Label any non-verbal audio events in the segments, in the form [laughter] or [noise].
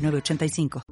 985.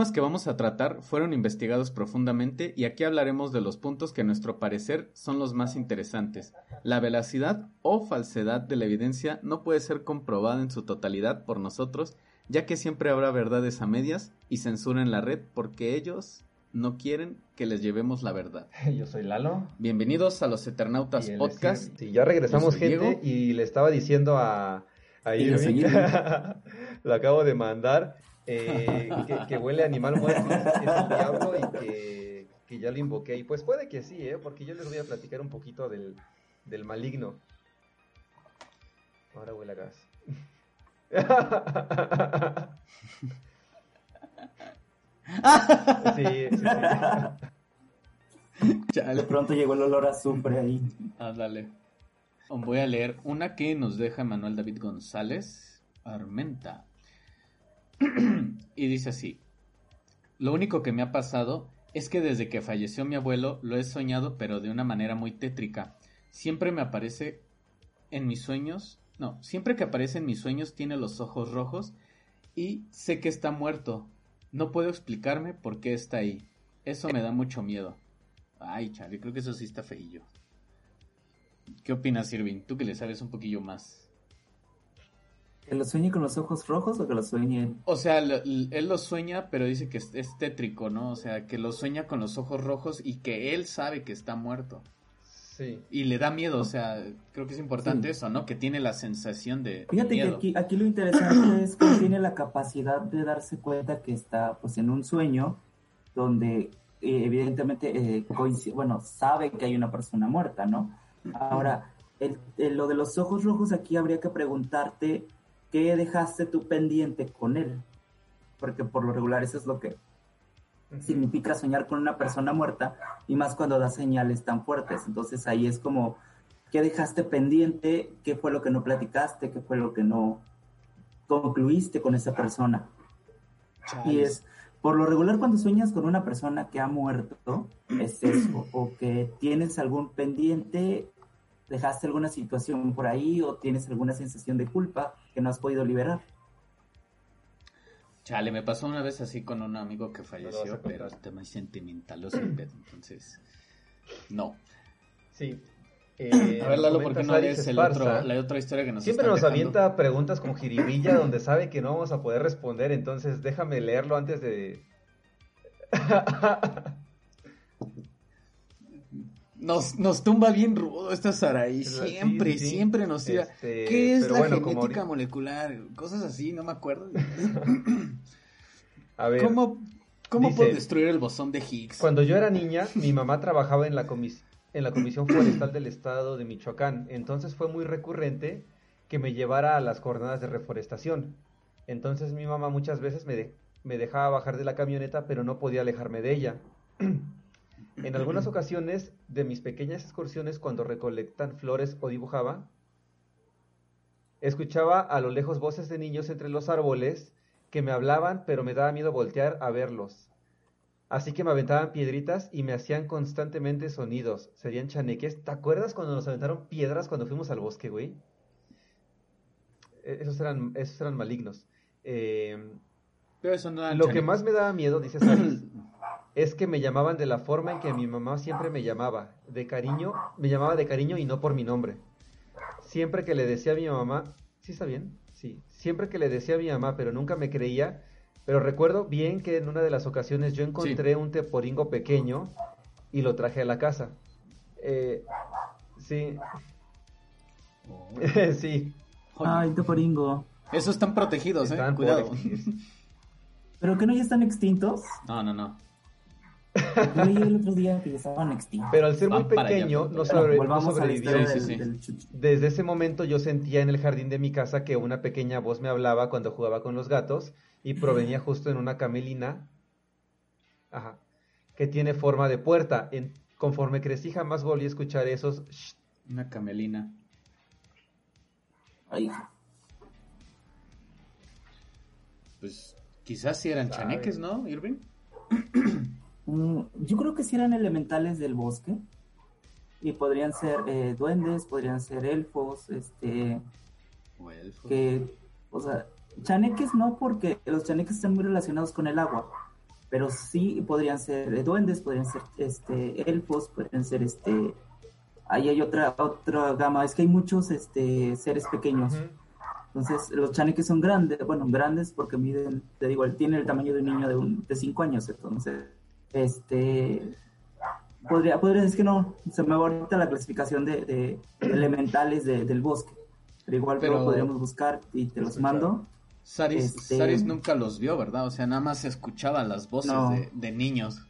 Temas que vamos a tratar fueron investigados profundamente y aquí hablaremos de los puntos que a nuestro parecer son los más interesantes. La veracidad o falsedad de la evidencia no puede ser comprobada en su totalidad por nosotros, ya que siempre habrá verdades a medias y censura en la red porque ellos no quieren que les llevemos la verdad. [laughs] Yo soy Lalo. Bienvenidos a los Eternautas Podcast. Sí, ya regresamos gente y le estaba diciendo a, a Irving, [laughs] lo acabo de mandar eh, que, huele a animal muerto, es el diablo y que, que, ya lo invoqué. Y pues puede que sí, ¿eh? porque yo les voy a platicar un poquito del, del maligno. Ahora huele a gas. [laughs] sí, sí, sí. De pronto llegó el olor a azufre ahí. Ah, dale. Voy a leer una que nos deja Manuel David González Armenta. [clears throat] y dice así, lo único que me ha pasado es que desde que falleció mi abuelo lo he soñado pero de una manera muy tétrica. Siempre me aparece en mis sueños, no, siempre que aparece en mis sueños tiene los ojos rojos y sé que está muerto. No puedo explicarme por qué está ahí. Eso me da mucho miedo. Ay, Charlie, creo que eso sí está feillo. ¿Qué opinas, Irving? Tú que le sabes un poquillo más. ¿Que lo sueñe con los ojos rojos o que lo sueñe? O sea, él lo sueña, pero dice que es, tétrico, ¿no? O sea, que lo sueña con los ojos rojos y que él sabe que está muerto. Sí. Y le da miedo, o sea, creo que es importante eso, ¿no? Que tiene la sensación de. Fíjate que aquí, aquí lo interesante [coughs] es que tiene la capacidad de darse cuenta que está, pues, en un sueño donde, eh, evidentemente, eh, bueno, sabe que hay una persona muerta, ¿no? Ahora, lo de los ojos rojos aquí habría que preguntarte ¿qué dejaste tú pendiente con él? Porque por lo regular eso es lo que significa soñar con una persona muerta y más cuando da señales tan fuertes. Entonces ahí es como, ¿qué dejaste pendiente? ¿Qué fue lo que no platicaste? ¿Qué fue lo que no concluiste con esa persona? Y es, por lo regular cuando sueñas con una persona que ha muerto, es eso, o que tienes algún pendiente dejaste alguna situación por ahí o tienes alguna sensación de culpa que no has podido liberar. Chale, me pasó una vez así con un amigo que falleció, pero el tema es sentimental, entonces, no. Sí. Eh, a ver, Lalo, ¿por qué no lees el otro, la otra historia que nos Siempre nos avienta preguntas con jiribilla donde sabe que no vamos a poder responder, entonces déjame leerlo antes de... [laughs] Nos, nos tumba bien rudo esta Saraí. Siempre, siempre nos tira. Este, ¿Qué es la genética molecular? Cosas así, no me acuerdo. A ver. ¿Cómo, cómo puedo destruir el bosón de Higgs? Cuando yo era niña, mi mamá trabajaba en la, en la Comisión Forestal del Estado de Michoacán. Entonces fue muy recurrente que me llevara a las jornadas de reforestación. Entonces mi mamá muchas veces me, me dejaba bajar de la camioneta, pero no podía alejarme de ella. En algunas ocasiones de mis pequeñas excursiones cuando recolectan flores o dibujaba, escuchaba a lo lejos voces de niños entre los árboles que me hablaban, pero me daba miedo voltear a verlos. Así que me aventaban piedritas y me hacían constantemente sonidos. Serían chaneques. ¿Te acuerdas cuando nos aventaron piedras cuando fuimos al bosque, güey? E-, esos eran, esos eran malignos. Eh, pero eso no lo que más me daba miedo, dice Saris, [clears throat] es que me llamaban de la forma en que mi mamá siempre me llamaba, de cariño, me llamaba de cariño y no por mi nombre. Siempre que le decía a mi mamá, ¿sí está bien? Sí, siempre que le decía a mi mamá, pero nunca me creía, pero recuerdo bien que en una de las ocasiones yo encontré un teporingo pequeño y lo traje a la casa. Eh, sí. Oh. [laughs] sí. Ay, teporingo. Esos están protegidos, Están eh. Cuidado. protegidos. ¿Pero que no ya están extintos? No, no, no. Yo leí el otro día que ya estaban extintos. Pero al ser muy allá, pequeño, pero- no, sobre- no sobrevivió. historia Sí, del, sí, sí. del chucho. Desde ese momento yo sentía en el jardín de mi casa que una pequeña voz me hablaba cuando jugaba con los gatos y provenía justo en una camelina ajá, que tiene forma de puerta. En- conforme crecí jamás volví a escuchar esos "Shh". Una camelina. Ay, Pues quizás si eran Sabe. chaneques, ¿no, Irving? [clears throat] mm, yo creo que sí eran elementales del bosque. Y podrían ser eh, duendes, podrían ser elfos, este, O elfos. que, o sea, chaneques no porque los chaneques están muy relacionados con el agua, pero sí podrían ser eh, duendes, podrían ser este elfos, podrían ser este ahí hay otra otra gama, es que hay muchos este seres pequeños. Entonces, los chaneques son grandes, bueno, grandes porque miden, te digo, tienen el tamaño de un niño de un, de 5 años, entonces, este podría, podría es que no, se me va ahorita la clasificación de, de elementales de- del bosque. Pero igual Pero- luego podríamos buscar y te los mando. Saris, Este- Saris nunca los vio, ¿verdad? O sea, nada más escuchaba las voces No. de, de niños.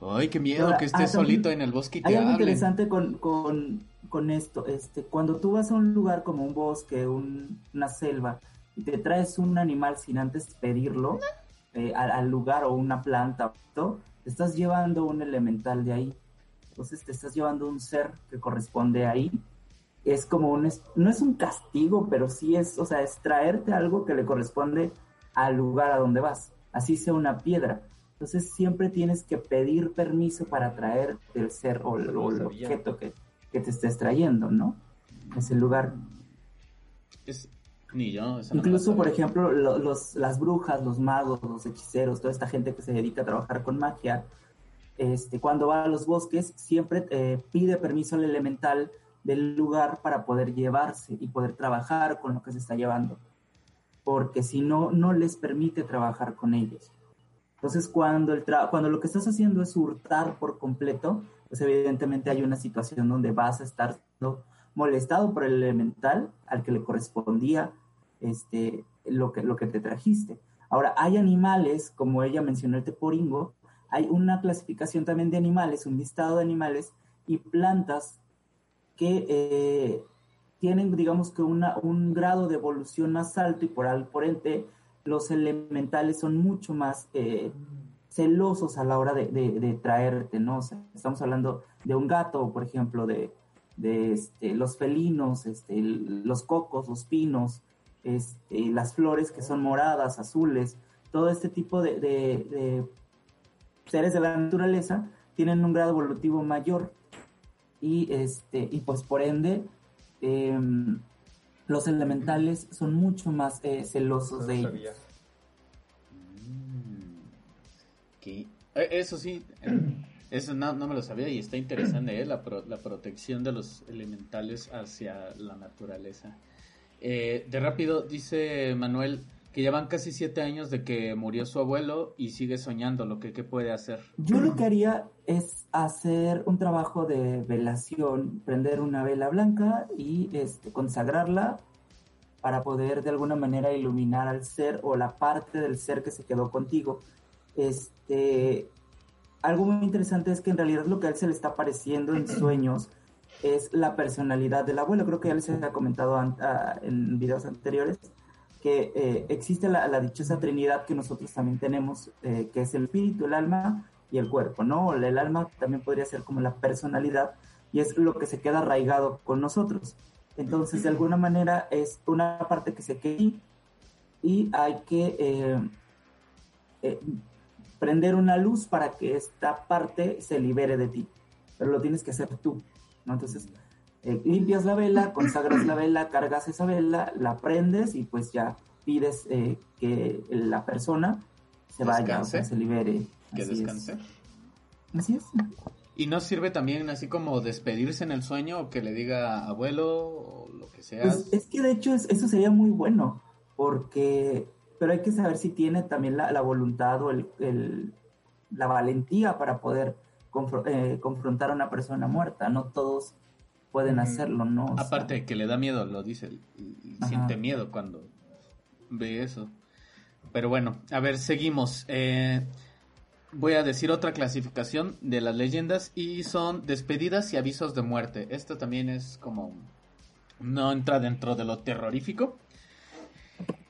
Ay, qué miedo Ahora, que ah, estés también solito en el bosque y te Hay algo interesante con, con, con esto. Este, cuando tú vas a un lugar como un bosque, un- una selva, y te traes un animal sin antes pedirlo eh, al, al lugar o una planta, ¿no? te estás llevando un elemental de ahí. Entonces te estás llevando un ser que corresponde ahí. Es como un, es- no es un castigo, pero sí es, o sea, es traerte algo que le corresponde al lugar a donde vas. Así sea una piedra. Entonces siempre tienes que pedir permiso para traer el ser o, el objeto que, que te estés trayendo, ¿no? Es el lugar. Es- Ni yo. no Incluso, la por ejemplo, lo- los, las brujas, los magos, los hechiceros, toda esta gente que se dedica a trabajar con magia, este, cuando va a los bosques, siempre eh, pide permiso al elemental del lugar para poder llevarse y poder trabajar con lo que se está llevando. Porque si no, no les permite trabajar con ellos. Entonces, cuando, el tra- cuando lo que estás haciendo es hurtar por completo, pues evidentemente hay una situación donde vas a estar molestado por el elemental al que le correspondía este, lo, que, lo que te trajiste. Ahora, hay animales, como ella mencionó el teporingo, hay una clasificación también de animales, un listado de animales y plantas que eh, tienen, digamos que una, un grado de evolución más alto y por, al, por ende los elementales son mucho más eh, celosos a la hora de, de- traerte, ¿no? Estamos hablando de un gato, por ejemplo, de, de este, los felinos, este, los cocos, los pinos, este, las flores que son moradas, azules, todo este tipo de, de- de seres de la naturaleza tienen un grado evolutivo mayor y este y pues por ende em, los elementales son mucho más eh, celosos No de ellos. sabía. Mm. Eh, Eso sí, eh, [clears throat] eso no, no me lo sabía y está interesante, ¿eh? la, pro- la protección de los elementales hacia la naturaleza. Eh, de rápido, dice Manuel que ya van casi siete años de que murió su abuelo y sigue soñando lo que, que puede hacer. Yo lo que haría es hacer un trabajo de velación, prender una vela blanca y este, consagrarla para poder de alguna manera iluminar al ser o la parte del ser que se quedó contigo. Este, algo muy interesante es que en realidad lo que a él se le está apareciendo en [clears throat] sueños es la personalidad del abuelo. Creo que ya les había comentado ah, en videos anteriores que eh, existe la, dichosa trinidad que nosotros también tenemos, eh, que es el espíritu, el alma y el cuerpo, ¿no? El alma también podría ser como la personalidad y es lo que se queda arraigado con nosotros. Entonces, de alguna manera es una parte que se queda y hay que eh, prender una luz para que esta parte se libere de ti, pero lo tienes que hacer tú, ¿no? Entonces, eh, limpias la vela, consagras la vela, cargas esa vela, la prendes y pues ya pides eh, que la persona se vaya, o sea, se libere. Que Así es. descanse. Así es. ¿Y no sirve también así como despedirse en el sueño o que le diga abuelo o lo que sea? Pues es que de hecho es- eso sería muy bueno, porque, pero hay que saber si tiene también la, la voluntad o el, el- la valentía para poder eh, confrontar a una persona muerta. No todos pueden hacerlo, ¿no? O sea, Aparte de que le da miedo, lo dice, Ajá. siente miedo cuando ve eso. Pero bueno, a ver, seguimos. Eh, voy a decir otra clasificación de las leyendas y son despedidas y avisos de muerte. Esto también es como... no entra dentro de lo terrorífico.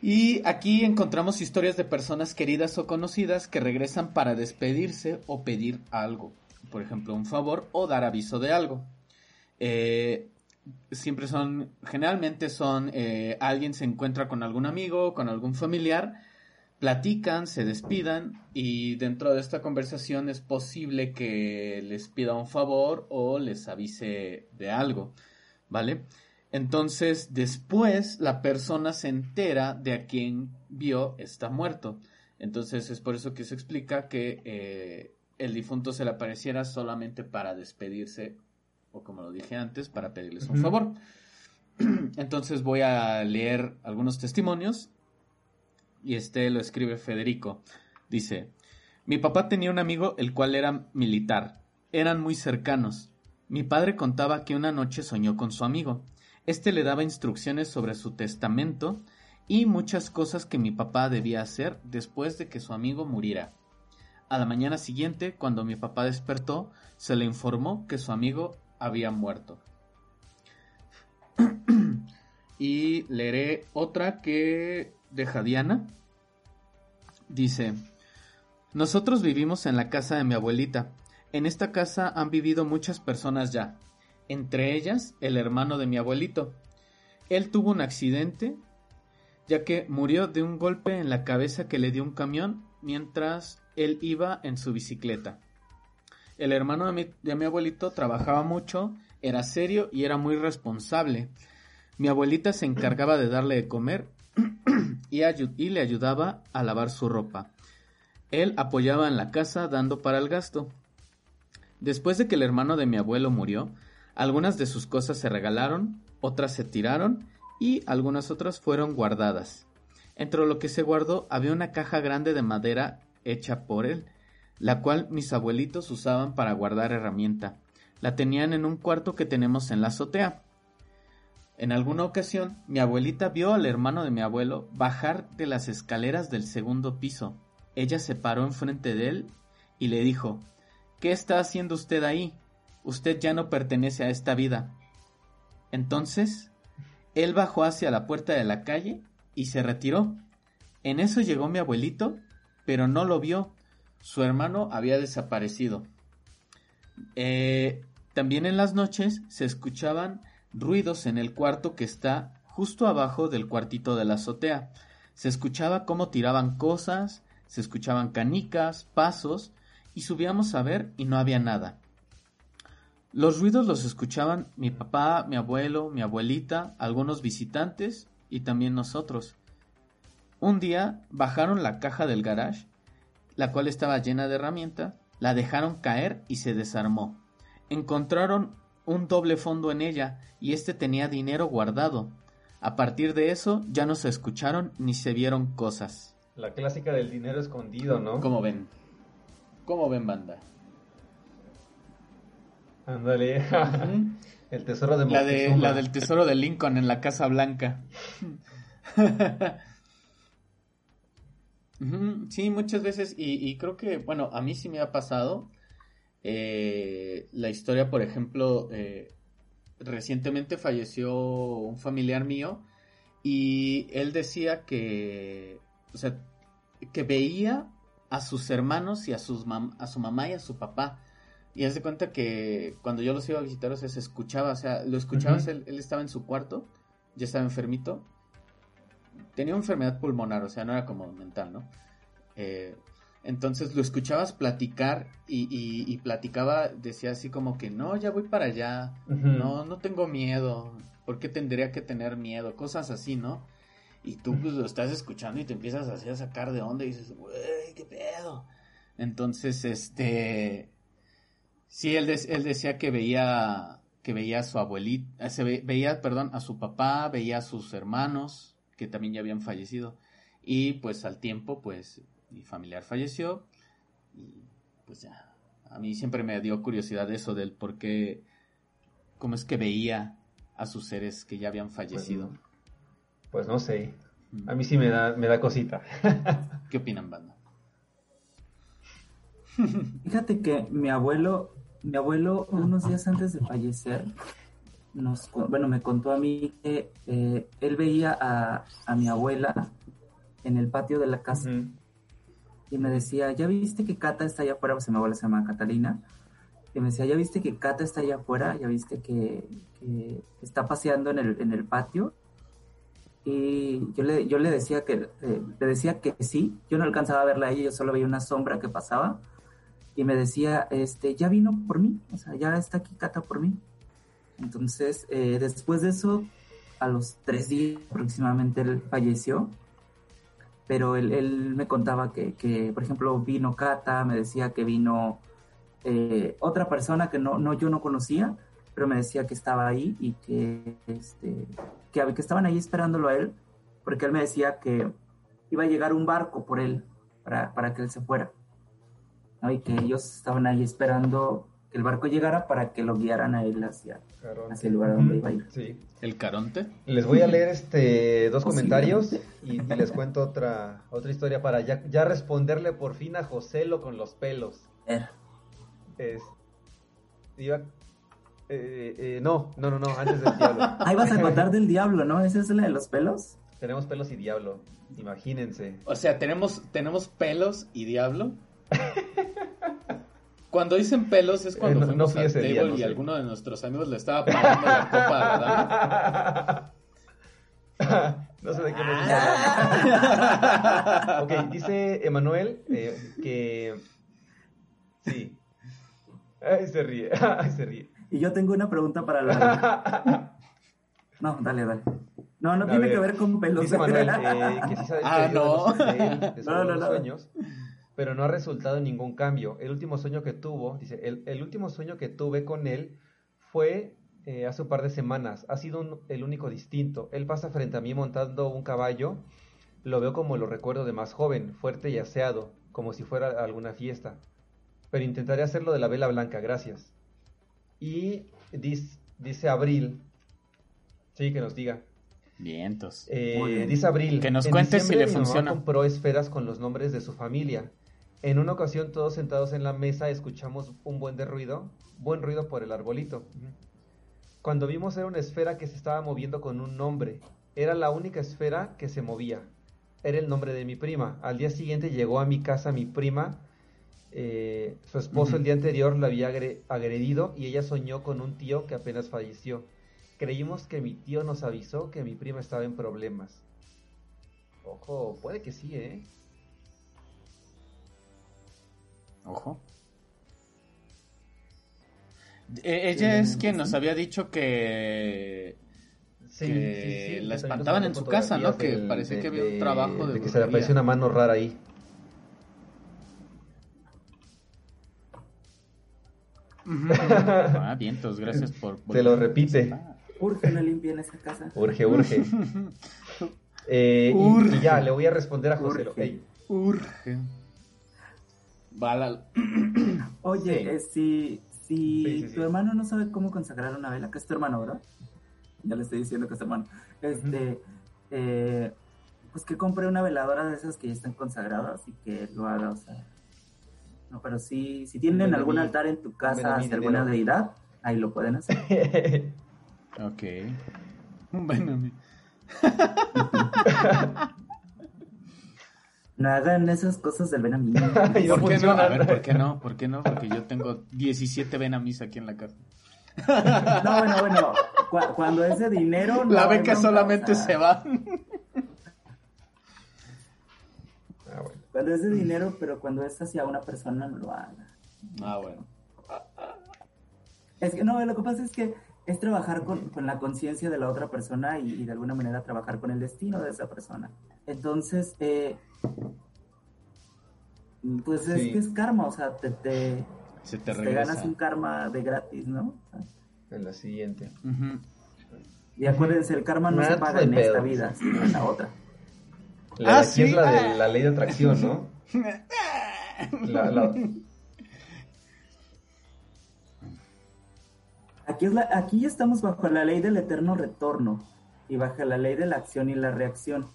Y aquí encontramos historias de personas queridas o conocidas que regresan para despedirse o pedir algo. Por ejemplo, un favor o dar aviso de algo. Eh, siempre son, generalmente son, eh, alguien se encuentra con algún amigo, con algún familiar, platican, se despidan y dentro de esta conversación es posible que les pida un favor o les avise de algo, ¿vale? Entonces, después la persona se entera de a quien vio está muerto. Entonces es por eso que se explica que eh, el difunto se le apareciera solamente para despedirse o como lo dije antes, para pedirles un favor. [clears throat] Entonces voy a leer algunos testimonios y este lo escribe Federico. Dice, mi papá tenía un amigo el cual era militar. Eran muy cercanos. Mi padre contaba que una noche soñó con su amigo. Este le daba instrucciones sobre su testamento y muchas cosas que mi papá debía hacer después de que su amigo muriera. A la mañana siguiente, cuando mi papá despertó, se le informó que su amigo había muerto. [clears throat] y leeré otra que deja Diana. Dice, nosotros vivimos en la casa de mi abuelita. En esta casa han vivido muchas personas ya, entre ellas el hermano de mi abuelito. Él tuvo un accidente, ya que murió de un golpe en la cabeza que le dio un camión mientras él iba en su bicicleta. El hermano de mi, de mi abuelito trabajaba mucho, era serio y era muy responsable. Mi abuelita se encargaba de darle de comer [clears throat] y, y le ayudaba a lavar su ropa. Él apoyaba en la casa dando para el gasto. Después de que el hermano de mi abuelo murió, algunas de sus cosas se regalaron, otras se tiraron y algunas otras fueron guardadas. Entre lo que se guardó había una caja grande de madera hecha por él, la cual mis abuelitos usaban para guardar herramienta. La tenían en un cuarto que tenemos en la azotea. En alguna ocasión, mi abuelita vio al hermano de mi abuelo bajar de las escaleras del segundo piso. Ella se paró enfrente de él y le dijo, ¿Qué está haciendo usted ahí? Usted ya no pertenece a esta vida. Entonces, él bajó hacia la puerta de la calle y se retiró. En eso llegó mi abuelito, pero no lo vio. Su hermano había desaparecido. Eh, también en las noches se escuchaban ruidos en el cuarto que está justo abajo del cuartito de la azotea. Se escuchaba cómo tiraban cosas, se escuchaban canicas, pasos, y subíamos a ver y no había nada. Los ruidos los escuchaban mi papá, mi abuelo, mi abuelita, algunos visitantes y también nosotros. Un día bajaron la caja del garage, la cual estaba llena de herramienta, la dejaron caer y se desarmó. Encontraron un doble fondo en ella y este tenía dinero guardado. A partir de eso ya no se escucharon ni se vieron cosas. La clásica del dinero escondido, ¿no? ¿Cómo ven? ¿Cómo ven, banda? Ándale. El tesoro de La, de, la del tesoro de Lincoln en la Casa Blanca. [laughs] Sí, muchas veces, y, y creo que, bueno, a mí sí me ha pasado eh, la historia, por ejemplo, eh, recientemente falleció un familiar mío y él decía que, o sea, que veía a sus hermanos y a, sus mam- a su mamá y a su papá. Y haz de cuenta que cuando yo los iba a visitar, o sea, se escuchaba, o sea, lo escuchabas, él estaba en su cuarto, ya estaba enfermito, tenía enfermedad pulmonar, o sea, no era como mental, ¿no? Eh, entonces lo escuchabas platicar y, y- y platicaba, decía así como que, no, ya voy para allá, no, no tengo miedo, ¿por qué tendría que tener miedo? Cosas así, ¿no? Y tú pues lo estás escuchando y te empiezas así a sacar de onda y dices, güey, qué pedo. Entonces, este, sí, él, él decía que veía, que veía a su abuelita, se veía, perdón, a su papá, veía a sus hermanos, que también ya habían fallecido. Y pues al tiempo, pues, mi familiar falleció. Y pues ya, a mí siempre me dio curiosidad eso del por qué, cómo es que veía a sus seres que ya habían fallecido. Pues, pues no sé. A mí sí me da, me da cosita. [laughs] ¿Qué opinan, banda? Fíjate que mi abuelo, mi abuelo, unos días antes de fallecer, nos, bueno, me contó a mí que eh, él veía a, a, mi abuela en el patio de la casa y me decía, ¿ya viste que Cata está allá afuera? Pues mi abuela se llama Catalina. Y me decía, ¿ya viste que Cata está allá afuera? ¿Ya viste que, que está paseando en el, en el patio? Y yo le, yo le decía que eh, le decía que sí, yo no alcanzaba a verla a ella, yo solo veía una sombra que pasaba y me decía, este, ya vino por mí, o sea, ya está aquí Cata por mí. Entonces, eh, después de eso, a los tres días aproximadamente él falleció, pero él, me contaba que, que, por ejemplo, vino Cata, me decía que vino eh, otra persona que no, no, yo no conocía, pero me decía que estaba ahí y que, este, que, que estaban ahí esperándolo a él, porque él me decía que iba a llegar un barco por él para, para que él se fuera. ¿no? Y que ellos estaban ahí esperando que el barco llegara para que lo guiaran a él hacia, hacia el lugar donde iba a ir. Sí. ¿El Caronte? Les voy a leer este dos comentarios [laughs] y, les cuento otra, otra historia para ya, ya responderle por fin a Joselo con los pelos. Es, iba, eh, eh, no, no, no, no, antes del diablo. [laughs] Ahí vas a contar del diablo, ¿no? ¿Esa es la de los pelos? Tenemos pelos y diablo, imagínense. O sea, ¿tenemos, tenemos pelos y diablo? [laughs] Cuando dicen pelos es cuando Eh, no- fuimos no table día, no y sé. alguno de nuestros amigos le estaba pagando la copa, ¿verdad? [laughs] no sé de qué me Ah. Ok, dice Emanuel eh, que. Sí. Ay, se ríe. [laughs] Ay, se ríe. Y yo tengo una pregunta para la... [laughs] No, dale, dale. No, no A tiene ver, que ver con pelos. Dice Manuel eh, que sí Ah, no. de, él, de No, no, no. sueños, pero no ha resultado en ningún cambio. El último sueño que tuvo, dice, el, el último sueño que tuve con él fue eh, hace un par de semanas. Ha sido un- el único distinto. Él pasa frente a mí montando un caballo. Lo veo como lo recuerdo de más joven, fuerte y aseado, como si fuera a alguna fiesta. Pero intentaré hacerlo de la vela blanca, gracias. Y dis- dice Abril, sí, que nos diga. Vientos. Eh, dice Abril. Que nos en cuente si diciembre le mi mamá funciona. compró esferas con los nombres de su familia. En una ocasión, todos sentados en la mesa, escuchamos un buen de ruido, buen ruido por el arbolito. Cuando vimos era una esfera que se estaba moviendo con un nombre. Era la única esfera que se movía. Era el nombre de mi prima. Al día siguiente llegó a mi casa mi prima. eh, su esposo el día anterior la había agre- agredido y ella soñó con un tío que apenas falleció. Creímos que mi tío nos avisó que mi prima estaba en problemas. Ojo, puede que sí, ¿eh? Ojo. Eh, ella es quien nos había dicho que Sí, Que sí, sí. la espantaban en su casa, ¿no? Que parecía que había un trabajo de de que se le apareció una mano rara ahí. Ah, vientos, gracias por... [laughs] Se lo repite. Urge la limpia en esa casa. Urge, urge. [laughs] Eh, y- y, Urge. ya, le voy a responder a José. Urge. Urge. Bala. [clears throat] Oye, Sí. eh, si, si Sí, sí, sí. tu hermano no sabe cómo consagrar una vela, que es tu hermano, ¿verdad? Ya le estoy diciendo que es tu hermano. Este, eh, pues que compre una veladora de esas que ya están consagradas y que lo haga, o sea. No, pero si, si tienen Ven a algún altar en tu a casa mí, hacia alguna dinero. deidad, ahí lo pueden hacer. [laughs] [laughs] Ok. [laughs] Bueno, mi- No hagan esas cosas del [laughs] no ¿Por qué no? A ver, ¿por qué no? ¿Por qué no? Porque yo tengo 17 venamis aquí en la casa. [laughs] No, bueno, bueno. cu- cuando es de dinero. no La beca solamente se va. Ah, bueno. Cuando es de dinero, pero cuando es hacia una persona, no lo haga. Ah, bueno. Es que no, lo que pasa es que es trabajar con, con la conciencia de la otra persona y, y de alguna manera trabajar con el destino de esa persona. Entonces, eh, Pues es Sí. que es karma, o sea, te, te, Se te te regresa. ganas un karma de gratis, ¿no? En la siguiente. Ujú. y acuérdense, el karma no se paga en esta vida, sino en la otra. La Ah, de aquí sí. es la de la ley de atracción, ¿no? [laughs] La- la- Aquí, es la, aquí estamos bajo la ley del eterno retorno y bajo la ley de la acción y la reacción.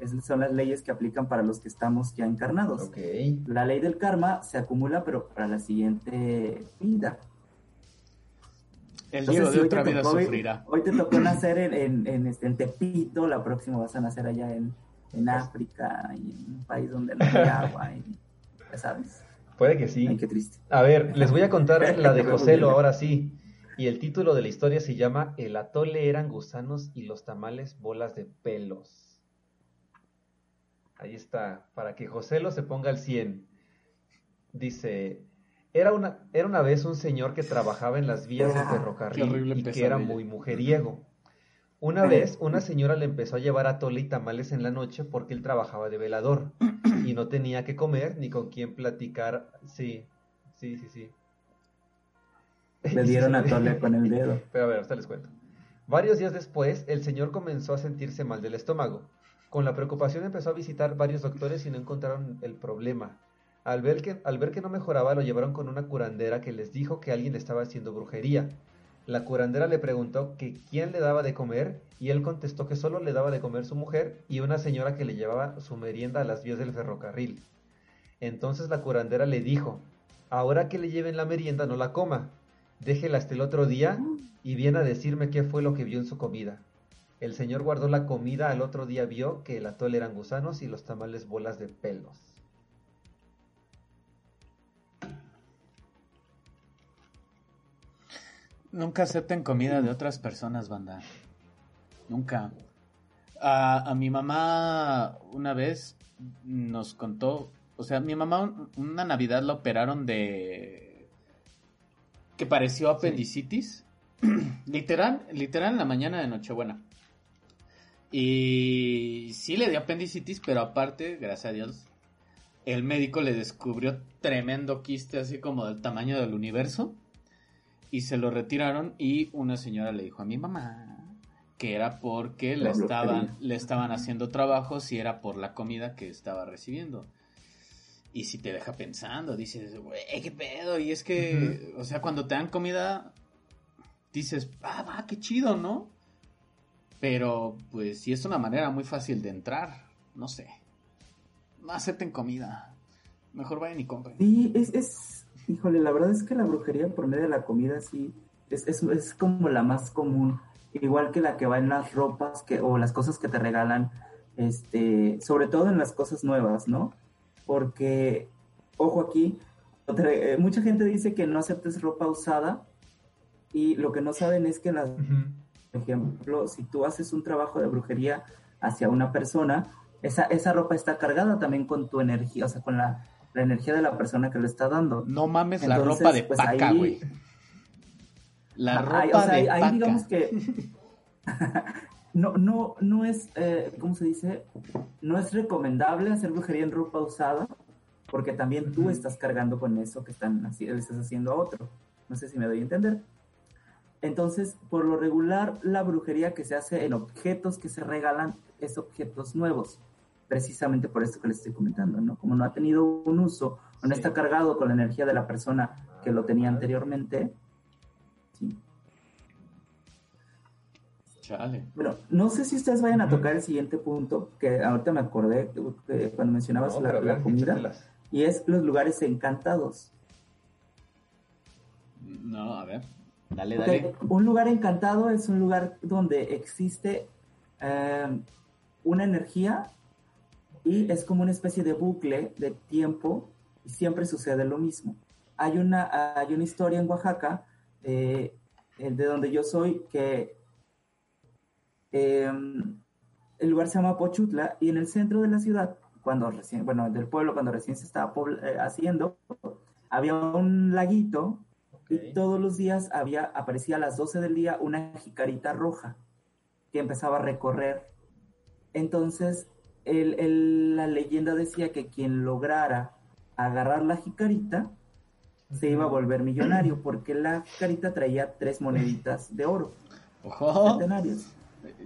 Esas son las leyes que aplican para los que estamos ya encarnados. La ley del karma se acumula, pero para la siguiente vida. El Entonces, si de hoy otra te vida tocó- sufrirá. Hoy, te tocó nacer en, en, en, este, en Tepito, la próxima vas a nacer allá en, en África, y en un país donde no hay agua, y, ya sabes. Puede que Ay, sí. qué triste. A ver, les voy a contar la de [laughs] Joselo ahora sí. Y el título de la historia se llama El atole eran gusanos y los tamales bolas de pelos. Ahí está, para que Joselo se ponga al 100. Dice, era una, era una vez un señor que trabajaba en las vías del Ah, ferrocarril y que era muy mujeriego. Una vez una señora le empezó a llevar atole y tamales en la noche porque él trabajaba de velador y no tenía que comer ni con quién platicar. Sí, sí, sí, sí. Le dieron a tole con el dedo. [laughs] Pero a ver, hasta les cuento. Varios días después, el señor comenzó a sentirse mal del estómago. Con la preocupación empezó a visitar varios doctores y no encontraron el problema. Al ver, que, al ver que no mejoraba, lo llevaron con una curandera que les dijo que alguien estaba haciendo brujería. La curandera le preguntó que quién le daba de comer y él contestó que solo le daba de comer su mujer y una señora que le llevaba su merienda a las vías del ferrocarril. Entonces la curandera le dijo, ahora que le lleven la merienda no la coma, déjela hasta el otro día y viene a decirme qué fue lo que vio en su comida. El señor guardó la comida, al otro día vio que el atole eran gusanos y los tamales bolas de pelos. Nunca acepten comida de otras personas, banda. Nunca. A, a mi mamá una vez nos contó, o sea, mi mamá un- una Navidad la operaron de que pareció apendicitis. [clears throat] literal, literal en la mañana de Nochebuena. Y sí le dio apendicitis, pero aparte, gracias a Dios, el médico le descubrió tremendo quiste así como del tamaño del universo y se lo retiraron y una señora le dijo a mi mamá que era porque le estaban, le estaban haciendo trabajos y era por la comida que estaba recibiendo. Y si te deja pensando, dices, güey, qué pedo. Y es que, o sea, cuando te dan comida, dices, ah, va, qué chido, ¿no? Pero, pues, si es una manera muy fácil de entrar, no sé. No acepten comida. Mejor vayan y compren. Sí, es, es, híjole, la verdad es que la brujería por medio de la comida sí, es, es, es como la más común, igual que la que va en las ropas que, o las cosas que te regalan, este, sobre todo en las cosas nuevas, ¿no? Porque, ojo aquí, otra- eh, mucha gente dice que no aceptes ropa usada y lo que no saben es que las por ejemplo, si tú haces un trabajo de brujería hacia una persona, esa, esa ropa está cargada también con tu energía, o sea, con la, la energía de la persona que lo está dando. No mames la ropa de pues, paca, güey. La ropa ahí- o sea, de ahí- digamos que [laughs] no, no, no es, eh, ¿cómo se dice? No es recomendable hacer brujería en ropa usada, porque también tú estás cargando con eso que están le estás haciendo a otro. No sé si me doy a entender. Entonces, por lo regular, la brujería que se hace en objetos que se regalan es objetos nuevos. Precisamente por esto que les estoy comentando, ¿no? Como no ha tenido un uso, o no Sí. está cargado con la energía de la persona que lo tenía anteriormente. Sí. Chale. Bueno, no sé si ustedes vayan a tocar el siguiente punto, que ahorita me acordé que cuando mencionabas No, la, comida, échatelas. y es los lugares encantados. No, a ver. Dale, dale. Un lugar encantado es un lugar donde existe eh, una energía y es como una especie de bucle de tiempo y siempre sucede lo mismo. Hay una, hay una historia en Oaxaca, eh, de donde yo soy, que eh, el lugar se llama Pochutla y en el centro de la ciudad, cuando recién, bueno, del pueblo, cuando recién se estaba eh, haciendo, había un laguito y todos los días había, aparecía a las 12 del día una jicarita roja que empezaba a recorrer. Entonces, el- el- la leyenda decía que quien lograra agarrar la jicarita, se iba a volver millonario, porque la jicarita traía tres moneditas de oro. Ojo. Centenarios.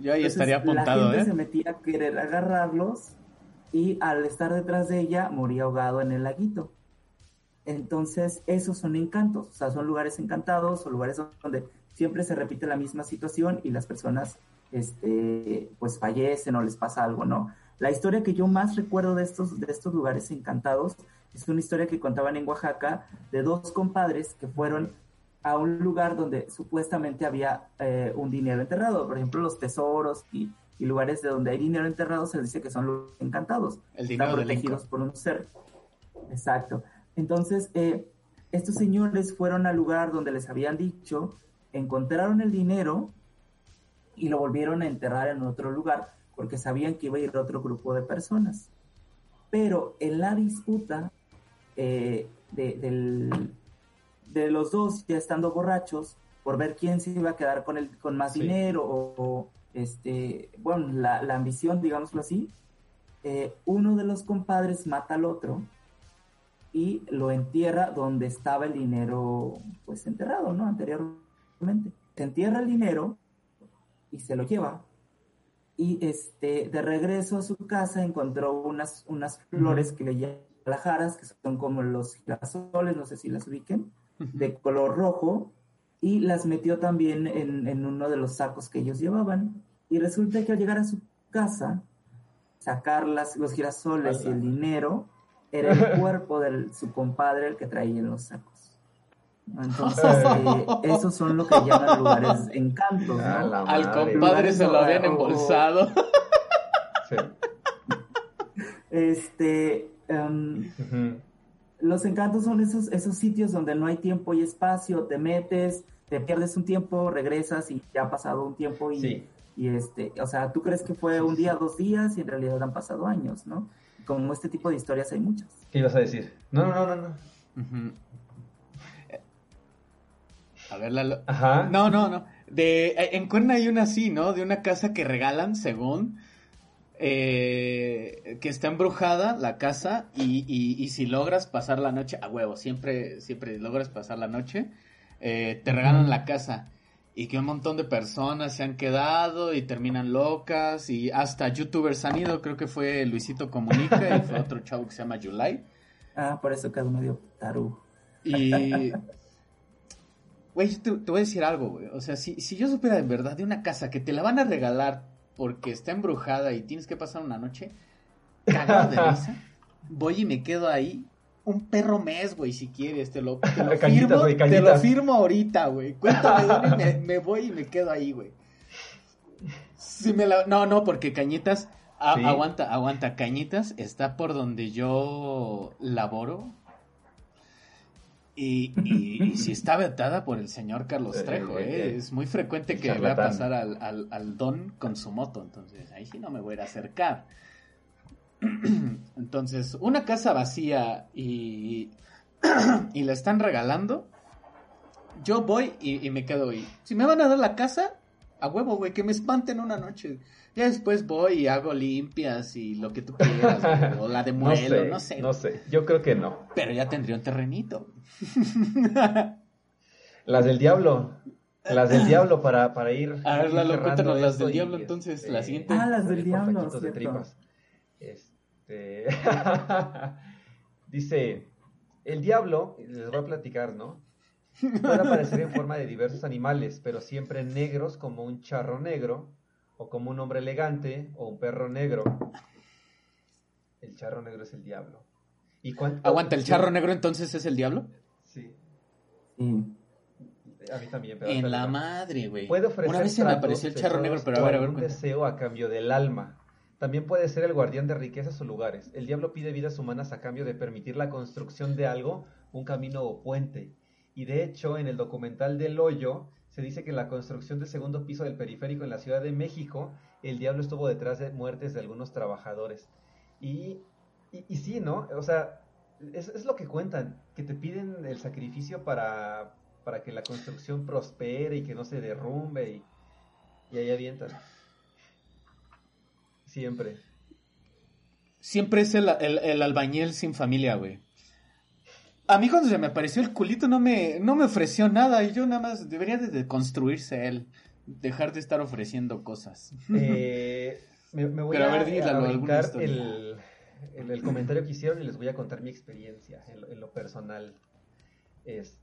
Yo ahí Entonces, estaría apuntado, La gente ¿eh? se metía a querer agarrarlos y al estar detrás de ella moría ahogado en el laguito. Entonces, esos son encantos, o sea, son lugares encantados o lugares donde siempre se repite la misma situación y las personas, este, pues fallecen o les pasa algo, ¿no? La historia que yo más recuerdo de estos, de estos lugares encantados es una historia que contaban en Oaxaca de dos compadres que fueron a un lugar donde supuestamente había eh, un dinero enterrado, por ejemplo, los tesoros y, y lugares de donde hay dinero enterrado se dice que son lugares encantados. El Están protegidos por un ser. Exacto. Entonces, eh, estos señores fueron al lugar donde les habían dicho, encontraron el dinero y lo volvieron a enterrar en otro lugar porque sabían que iba a ir otro grupo de personas. Pero en la disputa eh, de, del- de los dos ya estando borrachos por ver quién se iba a quedar con el con más Sí. dinero o, o, este bueno la, la ambición digámoslo así eh, uno de los compadres mata al otro y lo entierra donde estaba el dinero pues enterrado no anteriormente. Se entierra el dinero y se lo lleva. Y este de regreso a su casa encontró unas unas flores que le llaman que son como los girasoles no sé si las ubiquen de color rojo y las metió también en, en uno de los sacos que ellos llevaban. Y resulta que al llegar a su casa, sacar las, los girasoles y el dinero, era el [laughs] cuerpo de su compadre el que traía en los sacos. Entonces, eh, esos son lo que llaman lugares encantos, ¿no? Al madre. compadre se lo habían embolsado. Sí. [laughs] Este, em. Los encantos son esos, esos sitios donde no hay tiempo y espacio, te metes, te pierdes un tiempo, regresas y ya ha pasado un tiempo y, Sí. y este, o sea, tú crees que fue un día, dos días y en realidad han pasado años, ¿no? Como este tipo de historias hay muchas. ¿Qué ibas a decir? No, no, no, no. no. Ujú. A ver, Lalo. Ajá. No, no, no. De, en Cuerna hay una así, ¿no? De una casa que regalan, según, eh, que está embrujada la casa y, y, y si logras pasar la noche, a huevo, siempre, siempre logras pasar la noche, eh, te regalan la casa. Y que un montón de personas se han quedado y terminan locas y hasta youtubers han ido, creo que fue Luisito Comunica y fue otro chavo que se llama Yulai. Ah, por eso quedó medio tarugo. Y. Güey, te, te voy a decir algo, güey. O sea, si, si yo supiera de verdad de una casa que te la van a regalar porque está embrujada y tienes que pasar una noche, cagado de risa, [laughs] voy y me quedo ahí un perro mes, güey, si quieres. Te lo, te [laughs] lo Cañitas, firmo, te lo firmo ahorita, güey. Cuéntame dónde y me, me voy y me quedo ahí, güey. Si me la... No, no, porque Cañitas... a- Sí. Aguanta, aguanta. Cañitas está por donde yo laboro. Y, y, y si está vetada por el señor Carlos Eh, Trejo, eh, ¿eh? eh. Es muy frecuente que vea pasar al, al, al don con su moto. Entonces, ahí sí no me voy a ir a acercar. [clears throat] Entonces, una casa vacía y, y la están regalando, yo voy y, y me quedo ahí. Si me van a dar la casa, a huevo, güey, que me espanten una noche. Ya después voy y hago limpias y lo que tú quieras, güey, o la [laughs] No demuelo, sé, no sé. no sé. Yo creo que no. Pero ya tendría un terrenito. [laughs] Las del diablo. Las del diablo para, para ir. A ver, Lalo, cuéntanos las del y, diablo, entonces, la siguiente. Ah, las del diablo, de tripas. Este... [laughs] Dice, el diablo, les voy a platicar, ¿no? Puede aparecer en forma de diversos animales, pero siempre negros como un charro negro, o como un hombre elegante, o un perro negro. El charro negro es el diablo. ¿Y cuánto- Aguanta, ¿el charro negro entonces es el diablo? Sí, Sí. a mí también. pero En la madre, güey. Puede ofrecer Una vez se me apareció el charro negro, pero a ver, a ver, cuenta. deseo a cambio del alma. También puede ser el guardián de riquezas o lugares. El diablo pide vidas humanas a cambio de permitir la construcción de algo, un camino o puente. Y de hecho, en el documental del hoyo, se dice que en la construcción del segundo piso del periférico en la Ciudad de México, el diablo estuvo detrás de muertes de algunos trabajadores. Y, sí, ¿no? O sea, es, lo que cuentan, que te piden el sacrificio para, para que la construcción prospere y que no se derrumbe y, y ahí avientan. Siempre. Siempre es el, el, el albañil sin familia, güey. A mí cuando se me apareció el culito no me, no me ofreció nada y yo nada más debería de construirse él. Dejar de estar ofreciendo cosas. Eh, me, me, voy Pero a, a ver, dígalo, alguna historia. el, el, el comentario que hicieron y les voy a contar mi experiencia en lo, en lo personal. Es,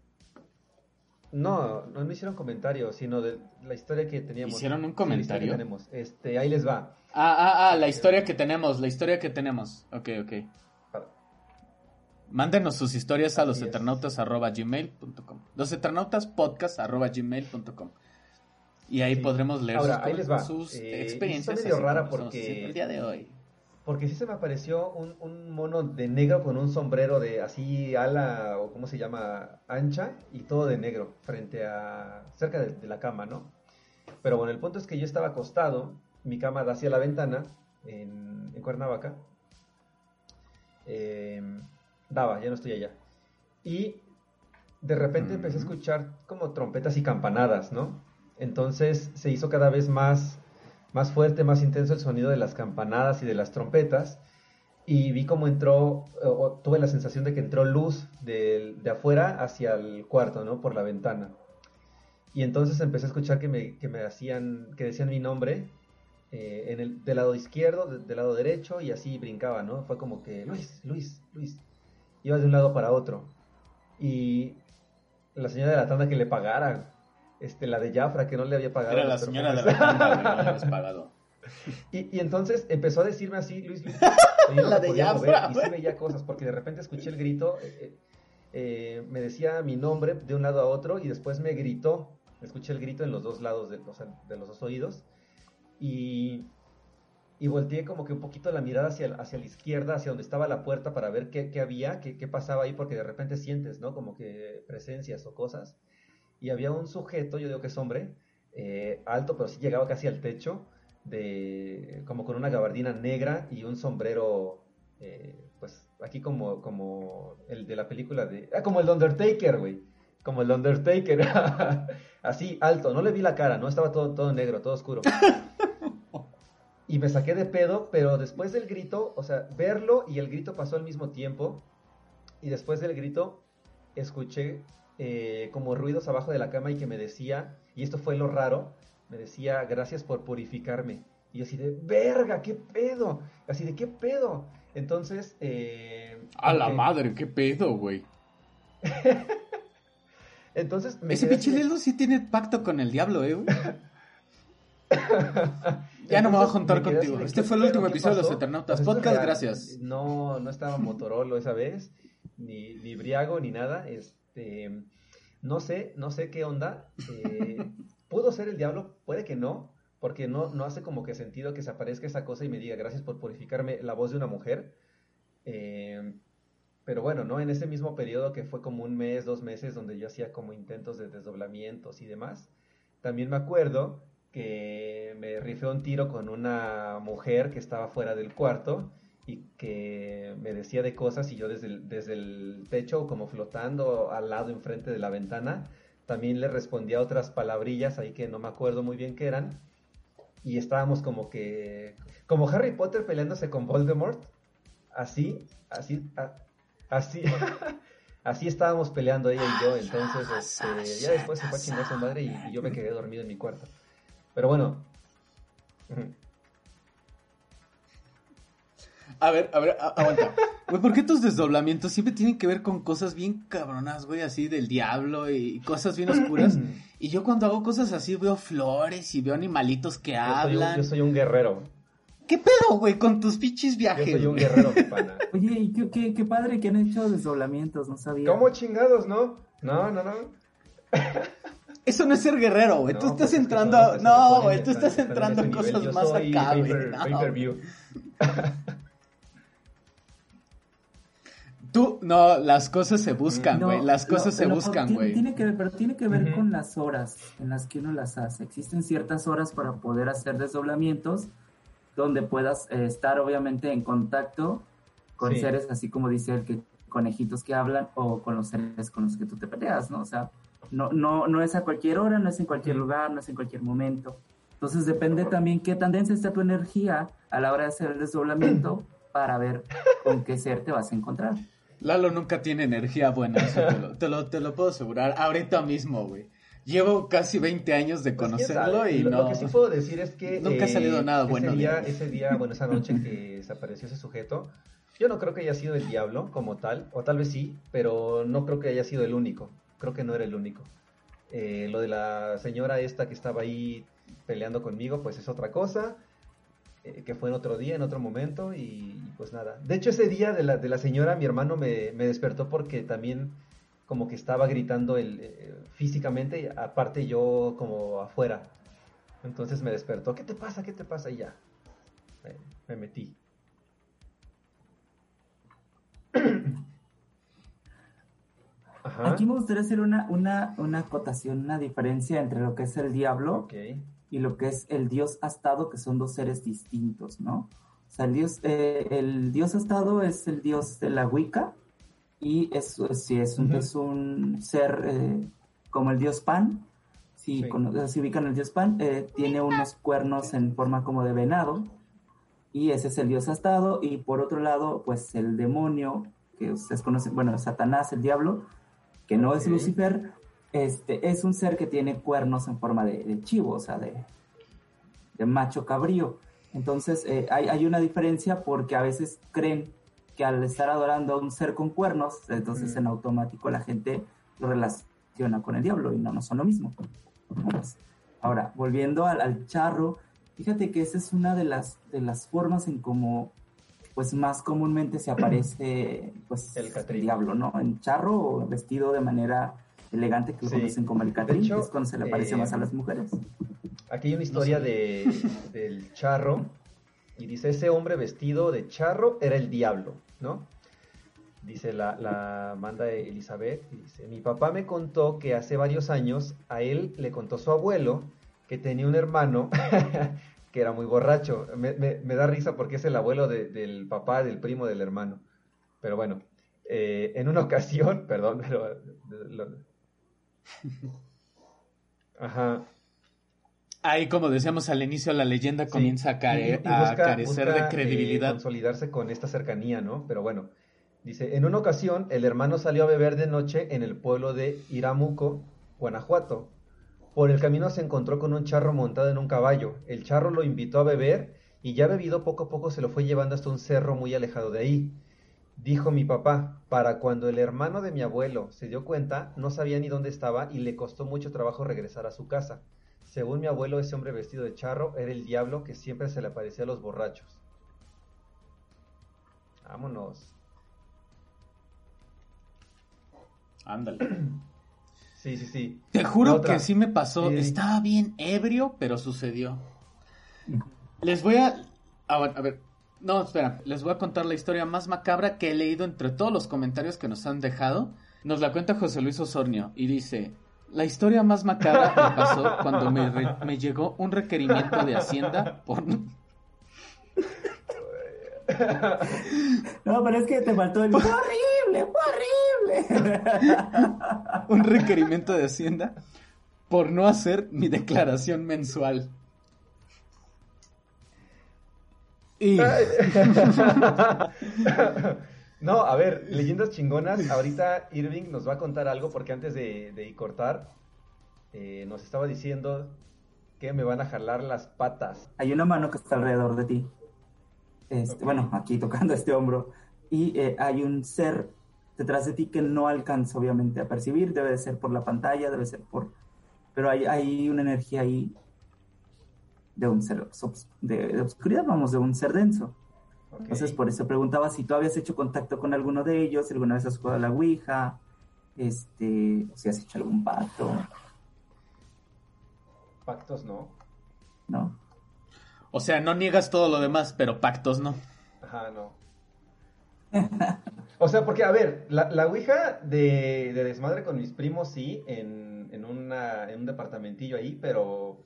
no, no me hicieron comentario, sino de la historia que teníamos. ¿Hicieron un Sí, comentario? tenemos. Este, ahí les va. Ah, ah, ah, la historia que tenemos, la historia que tenemos. Ok, ok. Mándenos sus historias a los es. eternautas arroba gmail.com. Los eternautas podcast arroba gmail.com. Y ahí Sí. podremos leer Ahora, sus, ahí les va. sus Eh, experiencias. está medio rara porque- El día de hoy. Porque sí se me apareció un, un mono de negro con un sombrero de así ala o cómo se llama ancha y todo de negro frente a cerca de, de la cama, ¿no? Pero bueno, el punto es que yo estaba acostado, mi cama da hacia la ventana en, en Cuernavaca. Eh, daba, ya no estoy allá. Y de repente empecé a escuchar como trompetas y campanadas, ¿no? Entonces se hizo cada vez más, más fuerte, más intenso el sonido de las campanadas y de las trompetas. Y vi cómo entró, o, tuve la sensación de que entró luz del- de, afuera hacia el cuarto, ¿no? Por la ventana. Y entonces empecé a escuchar que me, que me hacían, que decían mi nombre eh, en el, del lado izquierdo, de- del lado derecho, y así brincaba, ¿no? Fue como que, Luis, Luis, Luis. Iba de un lado para otro. Y la señora de la tanda que le pagara, este, la de Jafra que no le había pagado. Era la señora de la perfumes. tanda, [laughs] güey, no le habías pagado. Y, y entonces empezó a decirme así, Luis, Luis. [laughs] y yo no La de Jafra, mover, y sí veía cosas, porque de repente escuché el grito, eh, eh, eh, me decía mi nombre de un lado a otro, y después me gritó, escuché el grito en los dos lados de, o sea, de los dos oídos, y, y volteé como que un poquito la mirada hacia, hacia la izquierda, hacia donde estaba la puerta, para ver qué, qué había, qué, qué pasaba ahí, porque de repente sientes, ¿no? Como que presencias o cosas. Y había un sujeto, yo digo que es hombre, eh, alto, pero sí llegaba casi al techo, de, como con una gabardina negra y un sombrero, eh, pues aquí como, como el de la película de... Ah, como el Undertaker, güey. Como el Undertaker. [laughs] Así, alto. No le vi la cara, no estaba todo, todo negro, todo oscuro. [laughs] Y me saqué de pedo, pero después del grito, o sea, verlo y el grito pasó al mismo tiempo. Y después del grito, escuché eh, como ruidos abajo de la cama y que me decía, y esto fue lo raro, me decía, gracias por purificarme. Y yo así de, verga, qué pedo. Así de, qué pedo. Entonces, eh, A la que- madre, qué pedo, güey. [laughs] Entonces, me Ese pinche Lelo sí tiene pacto con el diablo, eh, güey. [laughs] Ya no me voy a juntar así contigo. Este ¿qué fue el último ¿Qué episodio de los pasó? Eternautas. Pues Podcast, real. gracias. No, no estaba Motorola esa vez, ni, ni Briago, ni nada. Este, no sé, no sé qué onda. Eh, [laughs] ¿Pudo ser el diablo? Puede que no, porque no, no hace como que sentido que se aparezca esa cosa y me diga gracias por purificarme la voz de una mujer. Eh, pero bueno, ¿no? En ese mismo periodo que fue como un mes, dos meses, donde yo hacía como intentos de desdoblamientos y demás, también me acuerdo que me rifé un tiro con una mujer que estaba fuera del cuarto y que me decía de cosas y yo desde el, desde el techo como flotando al lado enfrente de la ventana también le respondía otras palabrillas ahí que no me acuerdo muy bien qué eran. Y estábamos como que como Harry Potter peleándose con Voldemort así así así [laughs] así estábamos peleando ella y yo. Entonces este, ya después se fue a chingar su madre y yo me quedé dormido en mi cuarto pero bueno. A ver, a ver, a- aguanta. [laughs] Güey, ¿por qué tus desdoblamientos siempre tienen que ver con cosas bien cabronas, güey? Así del diablo y cosas bien oscuras. [clears throat] Y yo cuando hago cosas así veo flores y veo animalitos que Yo soy, un, hablan. yo soy un guerrero. ¿Qué pedo, güey, con tus pinches Yo viajes? soy un guerrero, [laughs] pana. Oye, y qué, qué, qué padre que han hecho desdoblamientos, no sabía. ¿Cómo chingados, no? No, no, no. [laughs] Eso no es ser guerrero, güey. No, Tú pues estás es que entrando. No, güey, tú estás en entrando nivel. cosas más acá, güey. No. [laughs] Tú, no, las cosas se buscan, No, güey. Las no, cosas se buscan, güey. Tiene que ver, pero tiene que ver con las horas en las que uno las hace. Existen ciertas horas para poder hacer desdoblamientos donde puedas eh, estar obviamente en contacto con Sí. seres así como dice el que conejitos que hablan o con los seres con los que tú te peleas, ¿no? O sea, no, no, no es a cualquier hora, no es en cualquier lugar, no es en cualquier momento. Entonces depende también qué tan densa está tu energía a la hora de hacer el desdoblamiento [clears throat] para ver con qué ser te vas a encontrar. Lalo nunca tiene energía buena, eso te, lo, te, lo, te lo puedo asegurar. Ahorita mismo, güey. Llevo casi 20 años de conocerlo y lo, no. Lo que sí puedo decir es que. Nunca ha salido nada ese bueno de Día, ese día, bueno, esa noche que desapareció ese sujeto, yo no creo que haya sido el diablo como tal, o tal vez sí, pero no creo que haya sido el único. Creo que no era el único. Eh, lo de la señora esta que estaba ahí peleando conmigo, pues es otra cosa. eh, que fue en otro día, en otro momento, y, y pues nada. De hecho, ese día de la, de la señora, mi hermano me, me despertó porque también como que estaba gritando el, eh, físicamente, aparte yo como afuera. Entonces me despertó, ¿qué te pasa? ¿Qué te pasa? Y ya, me, me metí. [clears throat] [clears throat] Ajá. Aquí me gustaría hacer una, una, una acotación, una diferencia entre lo que es el diablo Ok. y lo que es el dios astado, que son dos seres distintos, ¿no? O sea, el dios, eh, el dios astado es el dios de la Wicca y es, sí, es, un, Ujú. es un ser eh, como el dios Pan. Si, Sí. cono- si ubican el dios Pan, eh, tiene unos cuernos en forma como de venado y ese es el dios astado y por otro lado, pues el demonio, que ustedes conocen, bueno, Satanás, el diablo, que no es. Lucifer, este, es un ser que tiene cuernos en forma de, de chivo, o sea, de, de macho cabrío. Entonces, eh, hay, hay una diferencia porque a veces creen que al estar adorando a un ser con cuernos, entonces Mm. en automático la gente lo relaciona con el diablo y no, no son lo mismo. Ahora, volviendo al, al charro, fíjate que esa es una de las, de las formas en cómo pues más comúnmente se aparece pues El Catrín. diablo, ¿no? En charro o vestido de manera elegante que lo Sí. conocen como el catrín, hecho, es cuando se le aparece eh, más a las mujeres. Aquí hay una historia sé. de, del charro. Y dice, ese hombre vestido de charro era el diablo, ¿no? Dice la, la manda Elizabeth. y Dice, mi papá me contó que hace varios años a él le contó su abuelo que tenía un hermano [laughs] que era muy borracho. Me, me- me da risa porque es el abuelo de- del papá, del primo del hermano. Pero bueno, eh, en una [laughs] ocasión, perdón, pero... lo- Ajá. Ahí, como decíamos al inicio, la leyenda Sí, comienza a, care- y- y a busca- carecer busca, de credibilidad. eh, consolidarse con esta cercanía, ¿no? Pero bueno, dice, en una ocasión el hermano salió a beber de noche en el pueblo de Iramuco, Guanajuato. Por el camino se encontró con un charro montado en un caballo. El charro lo invitó a beber y ya bebido poco a poco se lo fue llevando hasta un cerro muy alejado de ahí. Dijo mi papá, para cuando el hermano de mi abuelo se dio cuenta, no sabía ni dónde estaba y le costó mucho trabajo regresar a su casa. Según mi abuelo, ese hombre vestido de charro era el diablo que siempre se le aparecía a los borrachos. Vámonos. Ándale. [clears throat] Sí, sí, sí. Te juro que sí me pasó. Sí. Estaba bien ebrio, pero sucedió. Les voy a. A ver, a ver. No, espera. Les voy a contar la historia más macabra que he leído entre todos los comentarios que nos han dejado. Nos la cuenta José Luis Osornio y dice: La historia más macabra me pasó cuando me, re- me llegó un requerimiento de Hacienda por. [laughs] No, pero es que te faltó el... ¡Fue horrible! ¡Fue horrible! [laughs] un requerimiento de Hacienda por no hacer mi declaración mensual. Y. [laughs] no, a ver, leyendas chingonas. Ahorita Irving nos va a contar algo porque antes de, de cortar, eh, nos estaba diciendo que me van a jalar las patas. Hay una mano que está alrededor de ti. Este. Bueno, aquí tocando este hombro. Y eh, hay un ser detrás de ti que no alcanza obviamente a percibir. Debe de ser por la pantalla, debe ser por... Pero hay, hay una energía ahí de un ser de, de obscuridad, vamos, de un ser denso. Entonces, por eso preguntaba si tú habías hecho contacto con alguno de ellos, si alguna vez has jugado a la Ouija, este, o si has hecho algún pacto, Pactos no. ¿no? O sea, no niegas todo lo demás, pero pactos no. Ajá, no. O sea, porque, a ver, la, la Ouija de, de desmadre con mis primos, sí, en, en, una, en un departamentillo ahí, pero.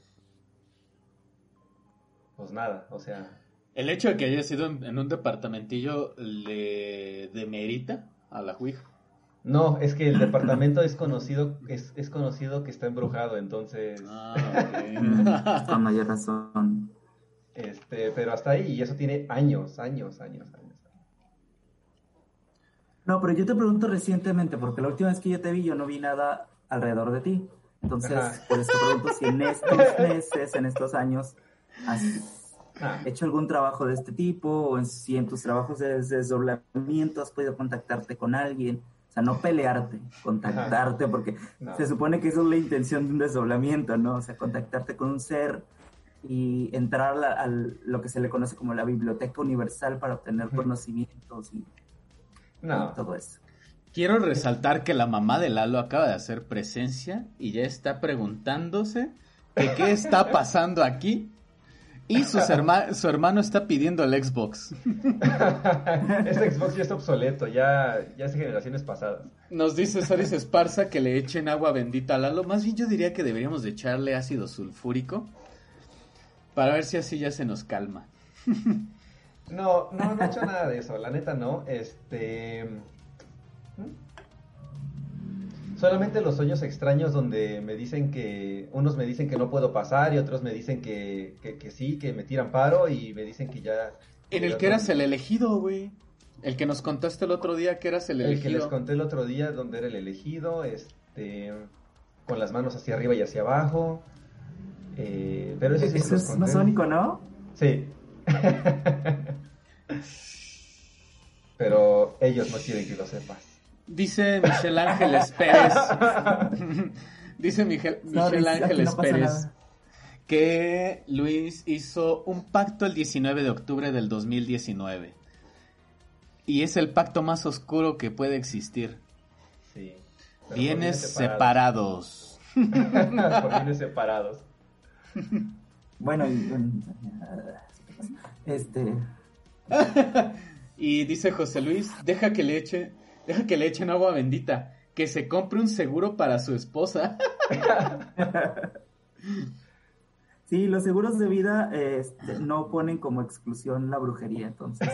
Pues nada, o sea. El hecho de que haya sido en, en un departamentillo le demerita a la Ouija. No, es que el departamento es conocido, es, es conocido que está embrujado, entonces. Ah. Con mayor razón. Este, pero hasta ahí, y eso tiene años, años, años, años. No, pero yo te pregunto recientemente, porque la última vez que yo te vi, yo no vi nada alrededor de ti. Entonces, Ajá. por eso pregunto si en estos [laughs] meses, en estos años, has Ah, hecho algún trabajo de este tipo, o en- si en tus trabajos de desdoblamiento has podido contactarte con alguien. O sea, no pelearte, contactarte, porque no. se supone que eso es la intención de un desdoblamiento, ¿no? O sea, contactarte con un ser y entrar a, lo que se le conoce como la biblioteca universal para obtener conocimientos y No. todo eso. Quiero resaltar que la mamá de Lalo acaba de hacer presencia y ya está preguntándose que qué está pasando aquí. Y sus [laughs] herma- su hermano está pidiendo el Xbox. [laughs] este Xbox ya está obsoleto, ya, ya es de generaciones pasadas. Nos dice Soris Esparza que le echen agua bendita a Lalo. Más bien yo diría que deberíamos de echarle ácido sulfúrico para ver si así ya se nos calma. [laughs] No, no, no he hecho nada de eso, la neta no. Este. ¿hmm? Solamente los sueños extraños donde me dicen que. Unos me dicen que no puedo pasar y otros me dicen que, que, que sí, que me tiran paro y me dicen que ya. En el que eras el elegido, güey. El que nos contaste el otro día que eras el El que les elegido. conté el otro día donde era el elegido, este. Con las manos hacia arriba y hacia abajo. Eh, pero eso sí Eso es masónico, ¿no? Sí. [laughs] Pero ellos no quieren que lo sepas. Dice Michelle Ángeles Pérez. [laughs] Dice aquí Ángeles no Pérez nada. que Luis hizo un pacto el 19 de octubre del 2019. Y es el pacto más oscuro que puede existir. Sí. Bienes separados. separados. [laughs] por bienes separados. Bueno, este, [laughs] Y dice José Luis, deja que le eche, deja que le echen agua bendita, que se compre un seguro para su esposa. [laughs] sí, los seguros de vida este, no ponen como exclusión la brujería, entonces,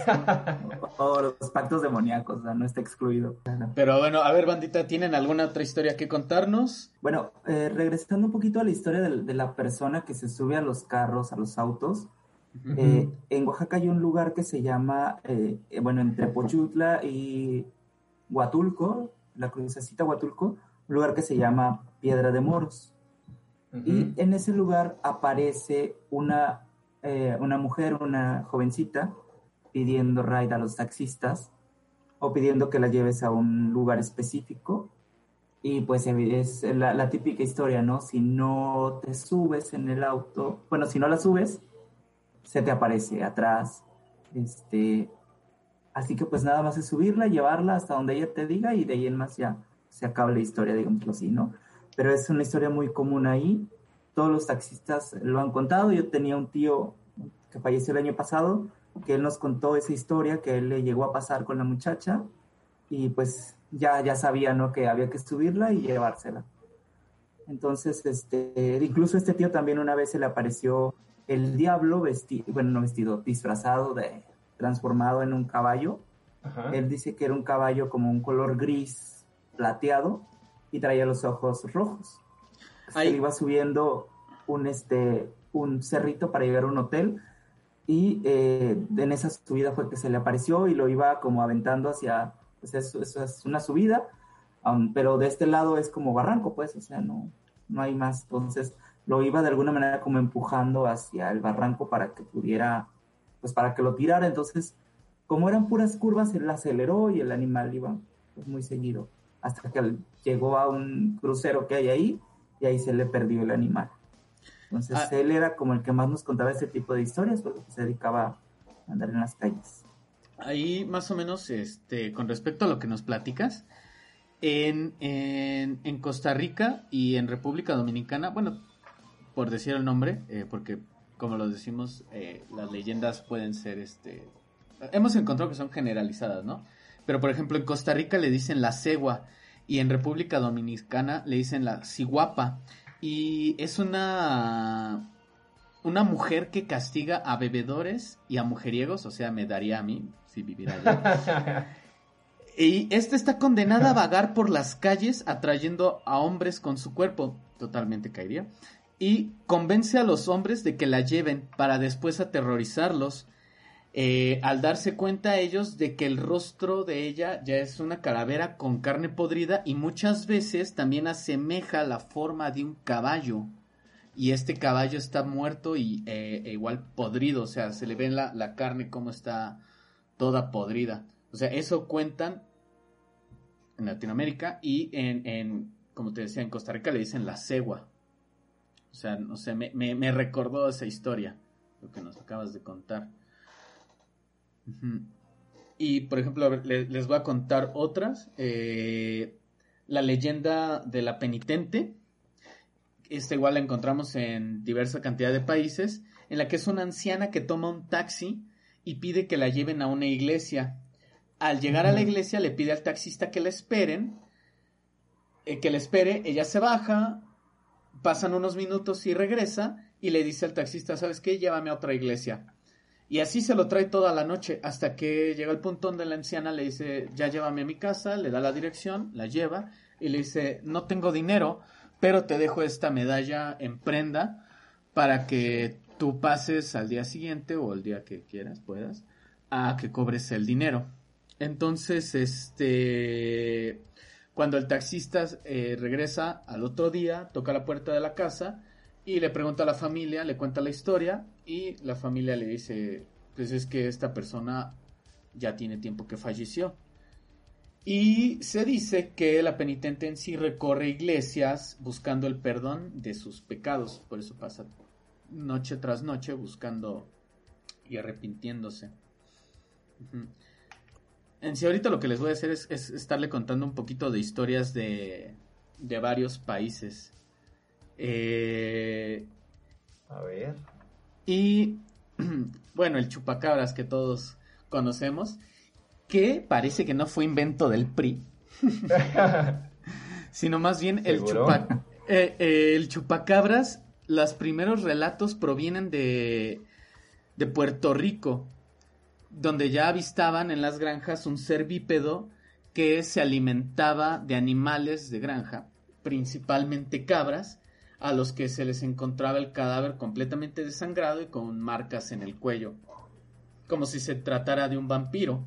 o, [laughs] o los pactos demoníacos, o sea, no está excluido. Pero bueno, a ver, bandita, ¿tienen alguna otra historia que contarnos? Bueno, eh, regresando un poquito a la historia de, la persona que se sube a los carros, a los autos, eh, en Oaxaca hay un lugar que se llama, eh, bueno, entre Pochutla y Huatulco, la crucecita Huatulco, un lugar que se llama Piedra de Moros. Y en ese lugar aparece una, eh, una mujer, una jovencita, pidiendo ride a los taxistas o pidiendo que la lleves a un lugar específico. Y pues es la, típica historia, ¿no? Si no te subes en el auto, bueno, si no la subes, se te aparece atrás. Este, así que pues nada más es subirla, llevarla hasta donde ella te diga y de ahí en más ya se acaba la historia, digámoslo así, ¿no? Pero es una historia muy común ahí. Todos los taxistas lo han contado. Yo tenía un tío que falleció el año pasado, que él nos contó esa historia que él le llegó a pasar con la muchacha y pues ya, ya sabía, ¿no? Que había que subirla y llevársela. Entonces, este, incluso este tío también una vez se le apareció el diablo vestido, bueno, no vestido, disfrazado de, transformado en un caballo. Ajá. Él dice que era un caballo como un color gris plateado y traía los ojos rojos. Se iba subiendo un, este, un cerrito para llegar a un hotel y eh, en esa subida fue que se le apareció y lo iba como aventando hacia, pues eso, eso es una subida, um, pero de este lado es como barranco, pues, o sea, no, no hay más. Entonces lo iba de alguna manera como empujando hacia el barranco para que pudiera, pues para que lo tirara. Entonces, como eran puras curvas, él aceleró y el animal iba pues, muy seguido, hasta que llegó a un crucero que hay ahí y ahí se le perdió el animal. Entonces Ah. él era como el que más nos contaba este tipo de historias porque se dedicaba a andar en las calles. Ahí más o menos, este, con respecto a lo que nos platicas, en, en, en Costa Rica y en República Dominicana, bueno, por decir el nombre, eh, porque como lo decimos, eh, las leyendas pueden ser, este, hemos encontrado que son generalizadas, ¿no? Pero por ejemplo en Costa Rica le dicen la cegua y en República Dominicana le dicen la ciguapa y es una una mujer que castiga a bebedores y a mujeriegos, o sea, me daría a mí si viviera allá. [laughs] Y esta está condenada a vagar por las calles atrayendo a hombres con su cuerpo, totalmente caería, y convence a los hombres de que la lleven para después aterrorizarlos eh, al darse cuenta ellos de que el rostro de ella ya es una calavera con carne podrida y muchas veces también asemeja la forma de un caballo. Y este caballo está muerto y eh, e igual podrido, o sea, se le ve la, la carne como está toda podrida. O sea, eso cuentan en Latinoamérica y en, en, como te decía, en Costa Rica le dicen la cegua. O sea, no sé, me, me, me recordó esa historia, lo que nos acabas de contar. Y por ejemplo, les, voy a contar otras. Eh, la leyenda de la penitente. Esta igual la encontramos en diversa cantidad de países. En la que es una anciana que toma un taxi y pide que la lleven a una iglesia. Al llegar a la iglesia le pide al taxista que la esperen. Eh, que la espere. Ella se baja. Pasan unos minutos y regresa. Y le dice al taxista, ¿sabes qué? Llévame a otra iglesia. Y así se lo trae toda la noche hasta que llega el punto donde la anciana le dice, ya llévame a mi casa, le da la dirección, la lleva y le dice, no tengo dinero, pero te dejo esta medalla en prenda para que tú pases al día siguiente o el día que quieras, puedas, a que cobres el dinero. Entonces, este, cuando el taxista eh, regresa al otro día, toca la puerta de la casa y le pregunta a la familia, le cuenta la historia y la familia le dice, pues es que esta persona ya tiene tiempo que falleció. Y se dice que la penitente en sí recorre iglesias buscando el perdón de sus pecados, por eso pasa noche tras noche buscando y arrepintiéndose. En sí ahorita lo que les voy a hacer es, estarle contando un poquito de historias de, de varios países. Eh, a ver. Y [clears throat] bueno, el chupacabras que todos conocemos, que parece que no fue invento del PRI, [laughs] sino más bien el, eh, eh, el chupacabras, los primeros relatos provienen de, de Puerto Rico, donde ya avistaban en las granjas un ser bípedo que se alimentaba de animales de granja, principalmente cabras, a los que se les encontraba el cadáver completamente desangrado y con marcas en el cuello, como si se tratara de un vampiro.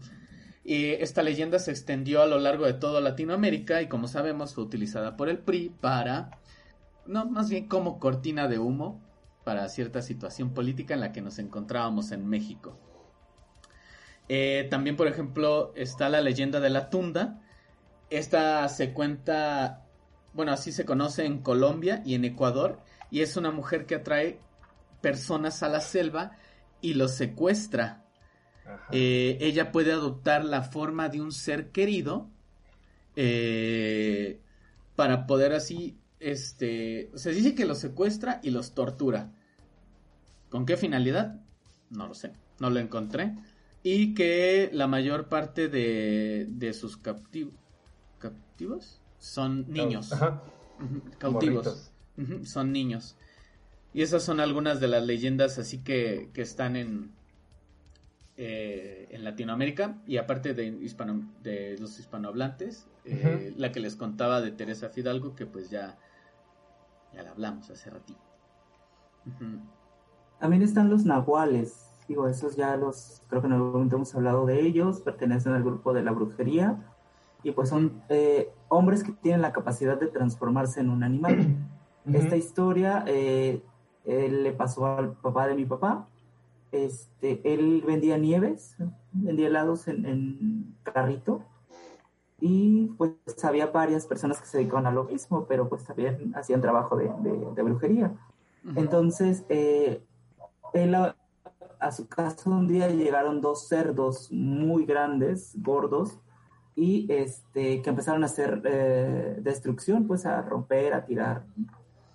Y esta leyenda se extendió a lo largo de toda Latinoamérica y como sabemos fue utilizada por el PRI para, no, más bien como cortina de humo para cierta situación política en la que nos encontrábamos en México. Eh, también, por ejemplo, está la leyenda de la tunda. Esta se cuenta bueno, así se conoce en Colombia y en Ecuador, y es una mujer que atrae personas a la selva y los secuestra. Eh, ella puede adoptar la forma de un ser querido eh, para poder así, este, se dice que los secuestra y los tortura. ¿Con qué finalidad? No lo sé, no lo encontré. Y que la mayor parte de, de sus captivos, captivos, son niños. Cautivos. son niños. Y esas son algunas de las leyendas así que, que están en, eh, en Latinoamérica. Y aparte de, hispano, de los hispanohablantes, eh, la que les contaba de Teresa Fidalgo, que pues ya, ya la hablamos hace ratito. También están los nahuales. Digo, esos ya los, creo que en algún momento hemos hablado de ellos, pertenecen al grupo de la brujería y pues son eh, hombres que tienen la capacidad de transformarse en un animal. Esta historia eh, le pasó al papá de mi papá. Este, él vendía nieves, vendía helados en, carrito y pues había varias personas que se dedicaban a lo mismo, pero pues también hacían trabajo de, brujería. Entonces, eh, él a, a, su casa un día llegaron dos cerdos muy grandes, gordos, y este, que empezaron a hacer eh, destrucción, pues a romper, a tirar.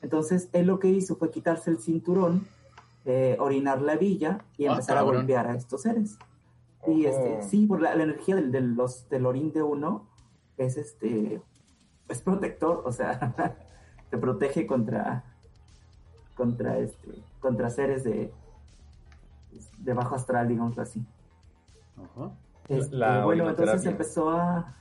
Entonces, él lo que hizo fue quitarse el cinturón, eh, orinar la villa y ah, empezar a golpear a estos seres. Y este, oh. sí, por la, energía del, del, los, del orín de uno es este, es protector, o sea, [laughs] te protege contra, contra este, contra seres de, de bajo astral, digamos así. Ajá. Este, bueno, entonces empezó [laughs] a,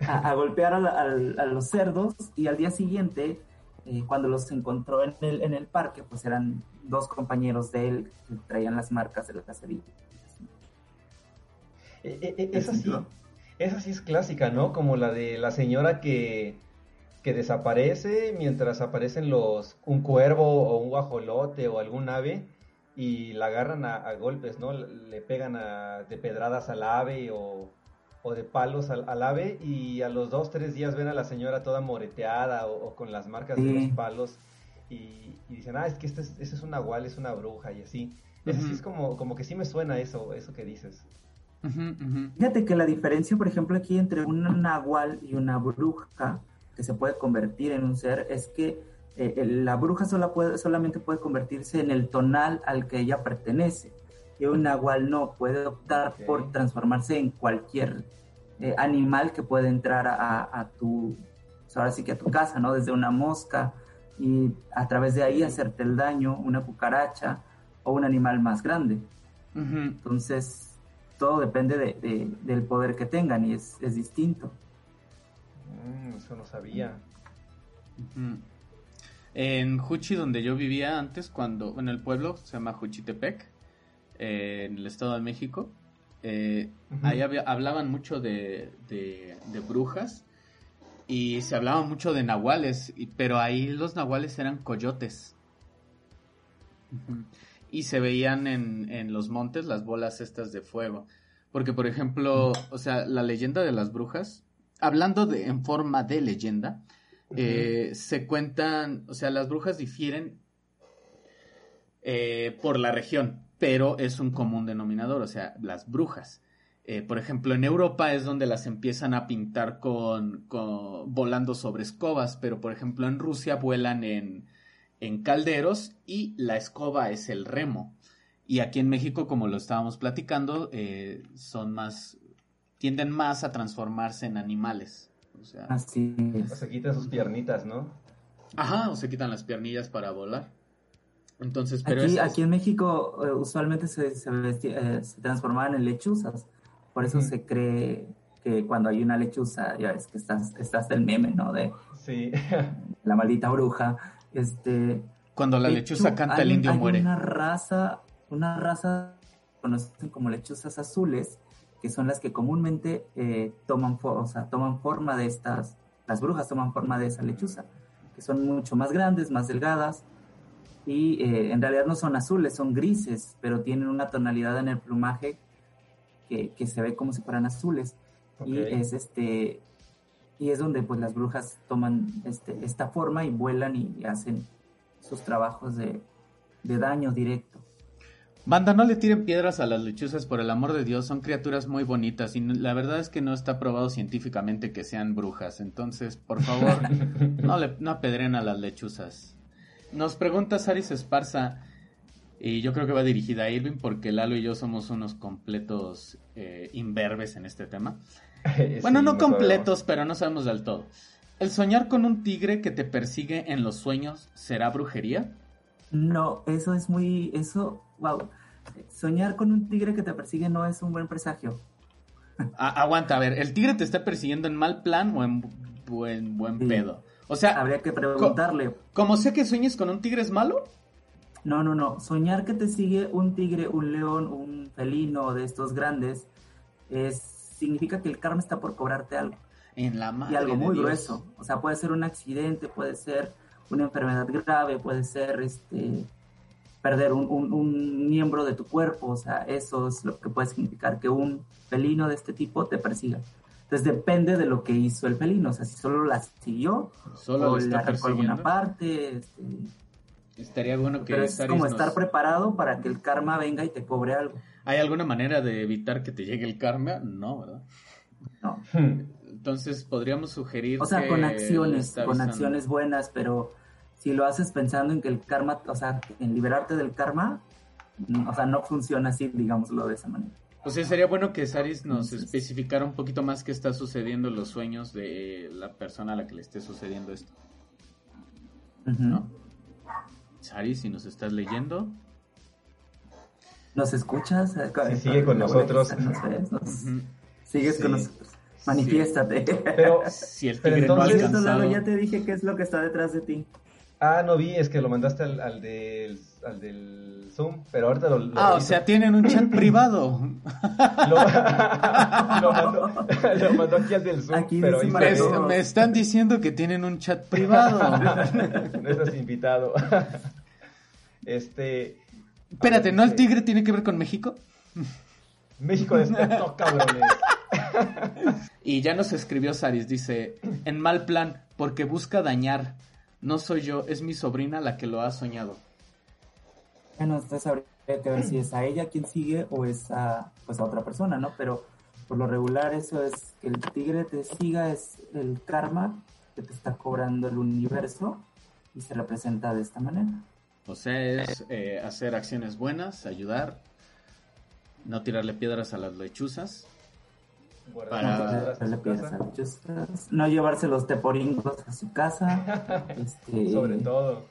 a, golpear a, los cerdos y al día siguiente, eh, cuando los encontró en el, en el parque, pues eran dos compañeros de él que traían las marcas de la cacería. E, e, e, esa sí, esa sí es clásica, ¿no? Como la de la señora que, que desaparece mientras aparecen los un cuervo o un guajolote o algún ave y la agarran a, golpes, ¿no? Le pegan a, de pedradas al ave o, o de palos al, ave y a los dos, tres días ven a la señora toda moreteada o, con las marcas de los palos y, dicen, ah, es que este es, este es un nahual, es una bruja y así. Es, es como, como que sí me suena eso, eso que dices. Fíjate que la diferencia, por ejemplo, aquí entre un nahual y una bruja que se puede convertir en un ser es que eh, la bruja sola puede, solamente puede convertirse en el tonal al que ella pertenece. Y un nahual no, puede optar por transformarse en cualquier eh, animal que puede entrar a, tu, pues ahora sí que a tu casa, ¿no? Desde una mosca y a través de ahí hacerte el daño, una cucaracha o un animal más grande. Entonces, todo depende de, del poder que tengan y es, es distinto. Mm, eso no sabía. En Juchi, donde yo vivía antes, cuando en el pueblo se llama Juchitepec, eh, en el Estado de México, eh, ahí hablaban mucho de, de, brujas y se hablaba mucho de nahuales, pero ahí los nahuales eran coyotes. Y se veían en, en los montes las bolas estas de fuego. Porque, por ejemplo, o sea, la leyenda de las brujas, hablando de en forma de leyenda, eh, se cuentan, o sea, las brujas difieren eh, por la región, pero es un común denominador, o sea, las brujas. Eh, por ejemplo, en Europa es donde las empiezan a pintar con, volando sobre escobas, pero por ejemplo en Rusia vuelan en, en calderos y la escoba es el remo. Y aquí en México, como lo estábamos platicando, son más, tienden más a transformarse en animales. O sea, Así se quitan sus piernitas, ¿no? Ajá, o se quitan las piernillas para volar. Entonces, pero aquí, aquí en México eh, usualmente se, se, eh, transformaban en lechuzas. Por eso se cree que cuando hay una lechuza, ya ves que estás, estás del meme, ¿no? De sí. [laughs] la maldita bruja. Este, cuando la lechuza canta, el indio hay muere. Una raza, una raza conocen como lechuzas azules, que son las que comúnmente eh, toman, o sea, toman forma de estas, las brujas toman forma de esa lechuza, que son mucho más grandes, más delgadas, y eh, en realidad no son azules, son grises, pero tienen una tonalidad en el plumaje que, se ve como si fueran azules. Y es este y es donde pues las brujas toman este, esta forma y vuelan y hacen sus trabajos de, de daño directo. Banda, no le tiren piedras a las lechuzas, por el amor de Dios, son criaturas muy bonitas y la verdad es que no está probado científicamente que sean brujas, entonces, por favor, [laughs] no, le, no apedren a las lechuzas. Nos pregunta Saris Esparza, y yo creo que va dirigida a Irving porque Lalo y yo somos unos completos eh, imberbes en este tema. [laughs] bueno, no completos, pero no sabemos del todo. ¿El soñar con un tigre que te persigue en los sueños será brujería? No, eso es muy, eso wow, soñar con un tigre que te persigue no es un buen presagio. aguanta, a ver, ¿el tigre te está persiguiendo en mal plan o en buen, buen pedo? O sea, habría que preguntarle. ¿Cómo sé que sueñes con un tigre es malo? No, no, no. Soñar que te sigue un tigre, un león, un felino de estos grandes, es, significa que el karma está por cobrarte algo. En la madre Y algo muy grueso. O sea, puede ser un accidente, puede ser una enfermedad grave, puede ser este perder un, miembro de tu cuerpo, o sea, eso es lo que puede significar que un felino de este tipo te persiga. Entonces depende de lo que hizo el felino, o sea, si solo la siguió, solo o le arrancó alguna parte. Este, Estaría bueno que... Pero es como estar preparado para que el karma venga y te cobre algo. ¿Hay alguna manera de evitar que te llegue el karma? No, ¿verdad? No. [laughs] Entonces podríamos sugerir... O sea, con acciones, con acciones buenas, pero si lo haces pensando en que el karma, o sea, en liberarte del karma, o sea, no funciona así, digámoslo de esa manera. O sea, sería bueno que Saris nos especificara un poquito más qué está sucediendo en los sueños de la persona a la que le esté sucediendo esto. ¿No? Saris, si nos estás leyendo. ¿Nos escuchas? Sí, sigue con nosotros. Sigues con nosotros. Manifiéstate. Pero, si el tigre ya te dije qué es lo que está detrás de ti. Ah, no vi, es que lo mandaste al, al, del, al del Zoom, pero ahorita lo... lo Ah, o sea, tienen un chat [laughs] privado. Lo, [laughs] lo mandó, lo mandó aquí al del Zoom, Aquí pero Me, están diciendo que tienen un chat privado. [laughs] No estás invitado. Este... Espérate, ¿no el tigre tiene que ver con México? México despertó, cabrones. Y ya nos escribió Saris, dice, en mal plan, porque busca dañar. No soy yo, es mi sobrina la que lo ha soñado. Bueno, entonces habría que ver si es a ella quien sigue o es a, pues a otra persona, ¿no? Pero por lo regular eso es que el tigre te siga, es el karma que te está cobrando el universo y se representa de esta manera. O sea, es eh, hacer acciones buenas, ayudar, no tirarle piedras a las lechuzas. Para- No llevarse los teporingos a su casa. [laughs] este, Sobre todo.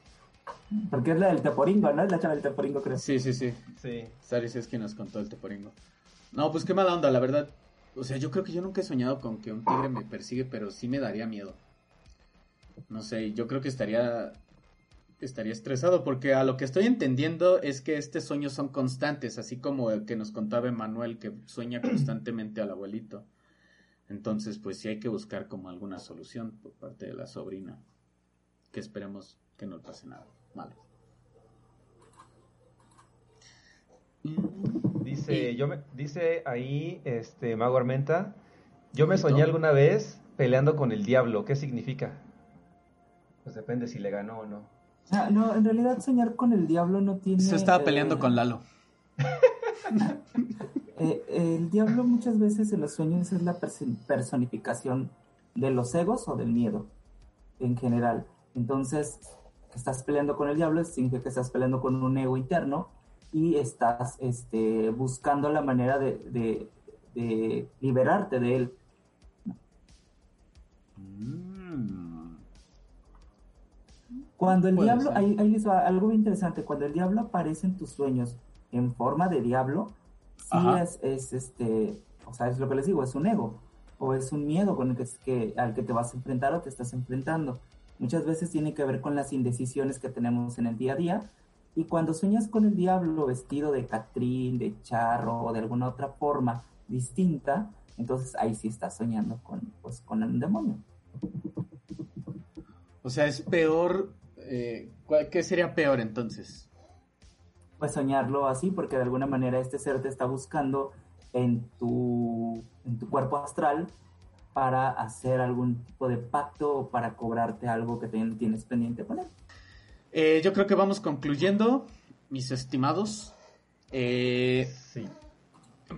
Porque es la del teporingo, ¿no? Es la chava del teporingo, creo. Sí, sí, sí. Sí. Saris es quien nos contó el teporingo. No, pues qué mala onda, la verdad. O sea, yo creo que yo nunca he soñado con que un tigre me persigue, pero sí me daría miedo. No sé, yo creo que estaría estaría estresado porque a lo que estoy entendiendo es que estos sueños son constantes, así como el que nos contaba Emanuel que sueña [clears throat] constantemente al abuelito. Entonces, pues sí hay que buscar como alguna solución por parte de la sobrina, que esperemos que no le pase nada malo. Dice, yo me, dice ahí, este, Mago Armenta, yo me soñé alguna vez peleando con el diablo, ¿qué significa? Pues depende si le ganó o no. Ah, no, en realidad soñar con el diablo no tiene... Se estaba eh, peleando con Lalo. [laughs] Eh, el diablo muchas veces en los sueños es la perso- personificación de los egos o del miedo en general. Entonces, que estás peleando con el diablo significa que estás peleando con un ego interno y estás este, buscando la manera de, de- de liberarte de él. Mm. Cuando el diablo, ser. ahí, ahí les va algo interesante, cuando el diablo aparece en tus sueños en forma de diablo, sí es, es este, o sea, es lo que les digo, es un ego, o es un miedo con el que, que- al que te vas a enfrentar o te estás enfrentando. Muchas veces tiene que ver con las indecisiones que tenemos en el día a día, y cuando sueñas con el diablo vestido de Catrín, de charro o de alguna otra forma distinta, entonces ahí sí estás soñando con, pues, con un demonio. O sea, es peor. Eh, ¿cuál- ¿Qué sería peor entonces? pues soñarlo así, porque de alguna manera este ser te está buscando en tu, en tu cuerpo astral para hacer algún tipo de pacto o para cobrarte algo que tienes pendiente con él. Eh, yo creo que vamos concluyendo, mis estimados. Eh, Sí.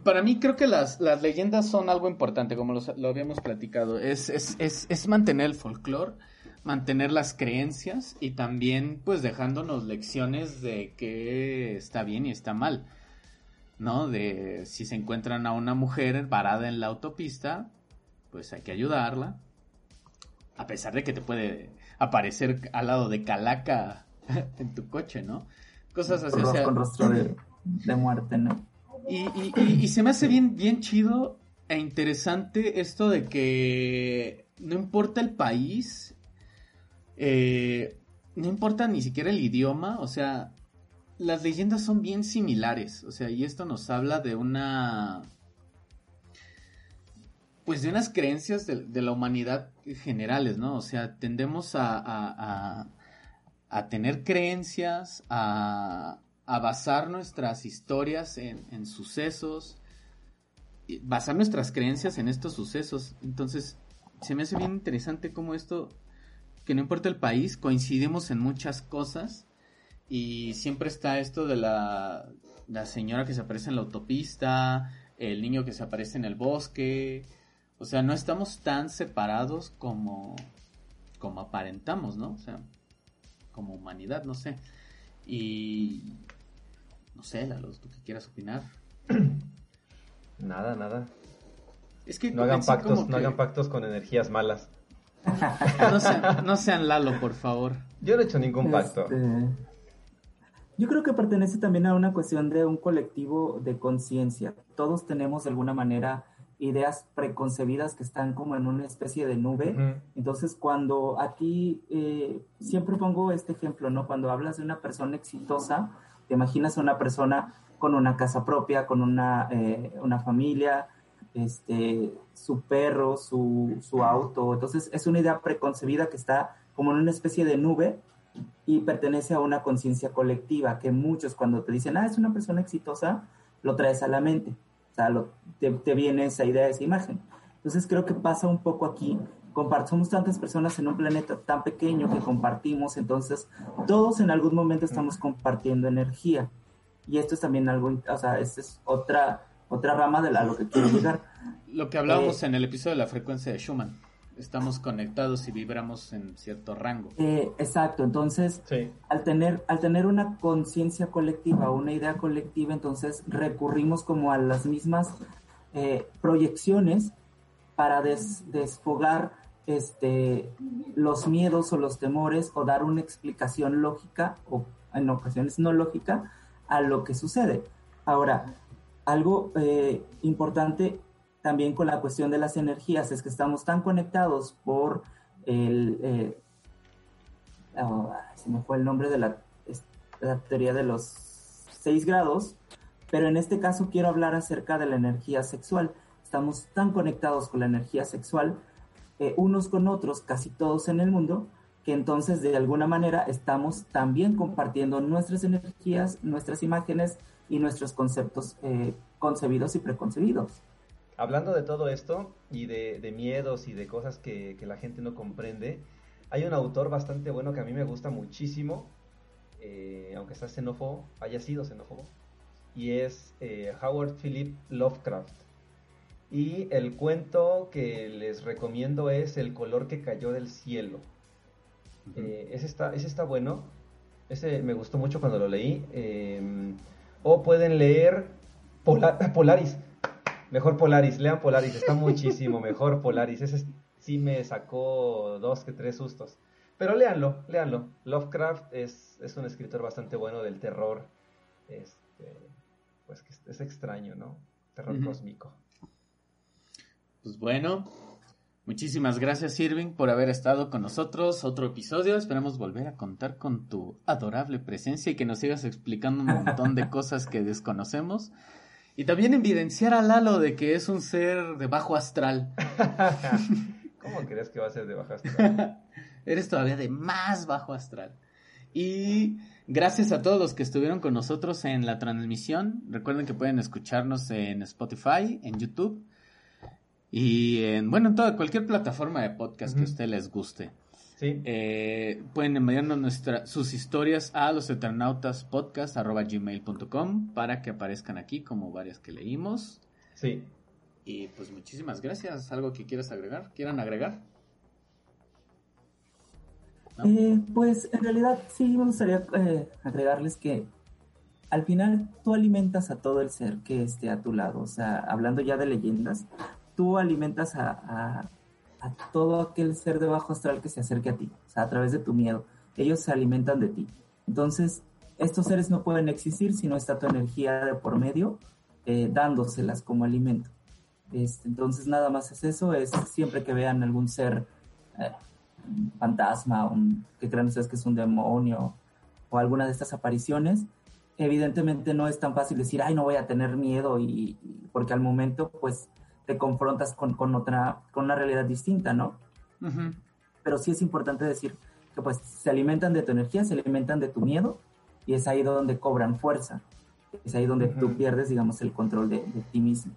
para mí creo que las, las leyendas son algo importante, como los- lo habíamos platicado. Es, es, es, es mantener el folclore, mantener las creencias y también pues dejándonos lecciones de qué está bien y está mal. ¿No? De si se encuentran a una mujer varada en la autopista, pues hay que ayudarla. A pesar de que te puede aparecer al lado de Calaca [laughs] en tu coche, ¿no? Cosas así. o Ros- sea, con rostro de, de muerte, ¿no? y, y- y- y se me hace bien, bien chido e interesante esto de que no importa el país, eh, no importa ni siquiera el idioma, o sea, las leyendas son bien similares, o sea, y esto nos habla de una, pues de unas creencias de, la humanidad generales, ¿no? O sea, tendemos a, a- tener creencias, a, basar nuestras historias en, en sucesos, basar nuestras creencias en estos sucesos. Entonces, se me hace bien interesante cómo esto, que no importa el país, coincidimos en muchas cosas y siempre está esto de la, la señora que se aparece en la autopista, el niño que se aparece en el bosque. O sea, no estamos tan separados como, como aparentamos, ¿no? O sea, como humanidad, no sé. Y no sé, Lalo, tú que quieras opinar. [clears throat] Nada, nada. Es que No hagan pactos, no que- hagan pactos con energías malas. No sean, no sean Lalo, por favor. Yo no he hecho ningún pacto. Este, Yo creo que pertenece también a una cuestión de un colectivo de conciencia. Todos tenemos de alguna manera ideas preconcebidas que están como en una especie de nube. Entonces, cuando aquí eh, siempre pongo este ejemplo, ¿no? Cuando hablas de una persona exitosa, te imaginas a una persona con una casa propia, con una, eh, una familia, este, su perro, su, su auto. Entonces, es una idea preconcebida que está como en una especie de nube y pertenece a una conciencia colectiva que muchos cuando te dicen, ah, es una persona exitosa, lo traes a la mente. O sea, te, viene esa idea, esa imagen. Entonces creo que pasa un poco aquí. somos tantas personas en un planeta tan pequeño que compartimos, entonces todos en algún momento estamos compartiendo energía. Y esto es también algo, o sea, esta es otra, otra rama de la, lo que quiero llegar. Lo que hablábamos eh, en el episodio de la frecuencia de Schumann estamos conectados y vibramos en cierto rango. Eh, exacto, entonces al, tener, al tener una conciencia colectiva, una idea colectiva, entonces recurrimos como a las mismas eh, proyecciones para desfogar este, los miedos o los temores o dar una explicación lógica o en ocasiones no lógica a lo que sucede. Ahora, algo eh, importante también con la cuestión de las energías, es que estamos tan conectados por el... Eh, oh, se me fue el nombre de la, teoría de los seis grados, pero en este caso quiero hablar acerca de la energía sexual. Estamos tan conectados con la energía sexual, eh, unos con otros, casi todos en el mundo, que entonces de alguna manera estamos también compartiendo nuestras energías, nuestras imágenes y nuestros conceptos eh, concebidos y preconcebidos. Hablando de todo esto y de, miedos y de cosas que, la gente no comprende, hay un autor bastante bueno que a mí me gusta muchísimo, eh, aunque sea xenófobo, haya sido xenófobo, y es eh, Howard Philip Lovecraft. Y el cuento que les recomiendo es El color que cayó del cielo. Eh, ese, está, ese está bueno, ese me gustó mucho cuando lo leí. O pueden leer Polaris Mejor Polaris, lean Polaris, está muchísimo mejor Polaris. Ese sí me sacó dos que tres sustos. Pero léanlo, léanlo. Lovecraft es, es un escritor bastante bueno del terror. Este, pues que es extraño, ¿no? Terror cósmico. Pues bueno, muchísimas gracias Irving por haber estado con nosotros. Otro episodio. Esperamos volver a contar con tu adorable presencia y que nos sigas explicando un montón de [laughs] cosas que desconocemos. Y también evidenciar a Lalo de que es un ser de bajo astral. [laughs] ¿Cómo crees que va a ser de bajo astral? [laughs] Eres todavía de más bajo astral. Y gracias a todos los que estuvieron con nosotros en la transmisión. Recuerden que pueden escucharnos en Spotify, en YouTube y en, bueno, en toda cualquier plataforma de podcast que a usted les guste. Sí. Eh, pueden enviarnos nuestra, sus historias a los gmail.com para que aparezcan aquí como varias que leímos. Sí. Y pues muchísimas gracias. ¿Algo que quieras agregar? ¿Quieran agregar? Eh, pues en realidad sí me gustaría eh, agregarles que al final tú alimentas a todo el ser que esté a tu lado. O sea, hablando ya de leyendas, tú alimentas a a todo aquel ser de bajo astral que se acerque a ti, o sea, a través de tu miedo. Ellos se alimentan de ti. Entonces, estos seres no pueden existir si no está tu energía de por medio eh, dándoselas como alimento. Entonces, nada más es eso, es siempre que vean algún ser eh, fantasma, un, que crean ustedes que es un demonio o alguna de estas apariciones, evidentemente no es tan fácil decir, ay, no voy a tener miedo, y porque al momento, pues, te confrontas con, con, otra, con una realidad distinta, ¿no? Pero sí es importante decir que pues se alimentan de tu energía, se alimentan de tu miedo y es ahí donde cobran fuerza. Es ahí donde tú pierdes, digamos, el control de, ti mismo.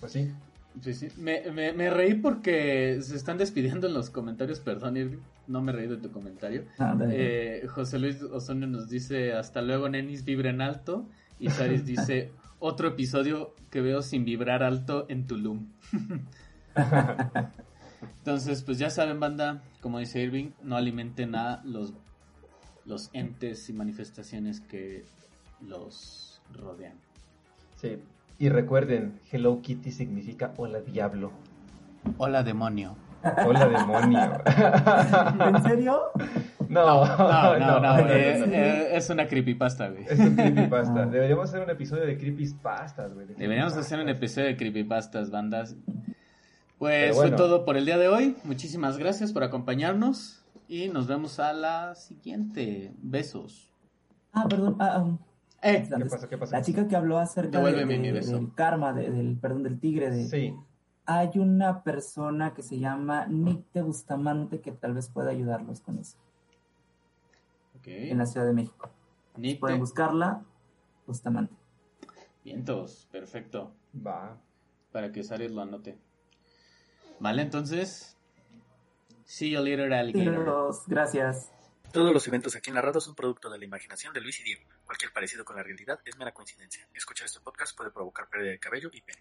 Pues sí. Sí, sí. Me, me, reí porque se están despidiendo en los comentarios, perdón, Irving, no me reí de tu comentario. Ah, eh, José Luis Osorio nos dice, hasta luego, nenis, vibren alto. Y Saris [laughs] dice, otro episodio que veo sin vibrar alto en Tulum. [laughs] Entonces, pues ya saben, banda, como dice Irving, no alimenten a los, los entes y manifestaciones que los rodean. Sí, y recuerden, Hello Kitty significa hola diablo. Hola demonio. Hola demonio. [laughs] [laughs] ¿En serio? [laughs] No, No, no, no, no, eh, no, no. eh, es una creepypasta, güey. Es un creepypasta. [laughs] Ah. Deberíamos hacer un episodio de creepypastas, güey. de Deberíamos hacer un episodio de creepypastas, bandas. Pues fue todo por el día de hoy. Muchísimas gracias por acompañarnos y nos vemos a la siguiente. Besos. Ah, perdón. ah, um, Eh, ¿Qué pasó? ¿Qué pasó? La chica que habló acerca de- Devuélveme de- mi beso. del karma, de- del, perdón, del tigre, de, Sí. hay una persona que se llama Nick de Bustamante que tal vez pueda ayudarlos con eso, ok. en la Ciudad de México. Nite. Pueden buscarla, Bustamante. Vientos, perfecto. Va. Para que Saris lo anote. Vale, entonces. See you later, alligator. Gracias. Todos los eventos aquí narrados son producto de la imaginación de Luis y Diego. Cualquier parecido con la realidad es mera coincidencia. Escuchar este podcast puede provocar pérdida de cabello y pene.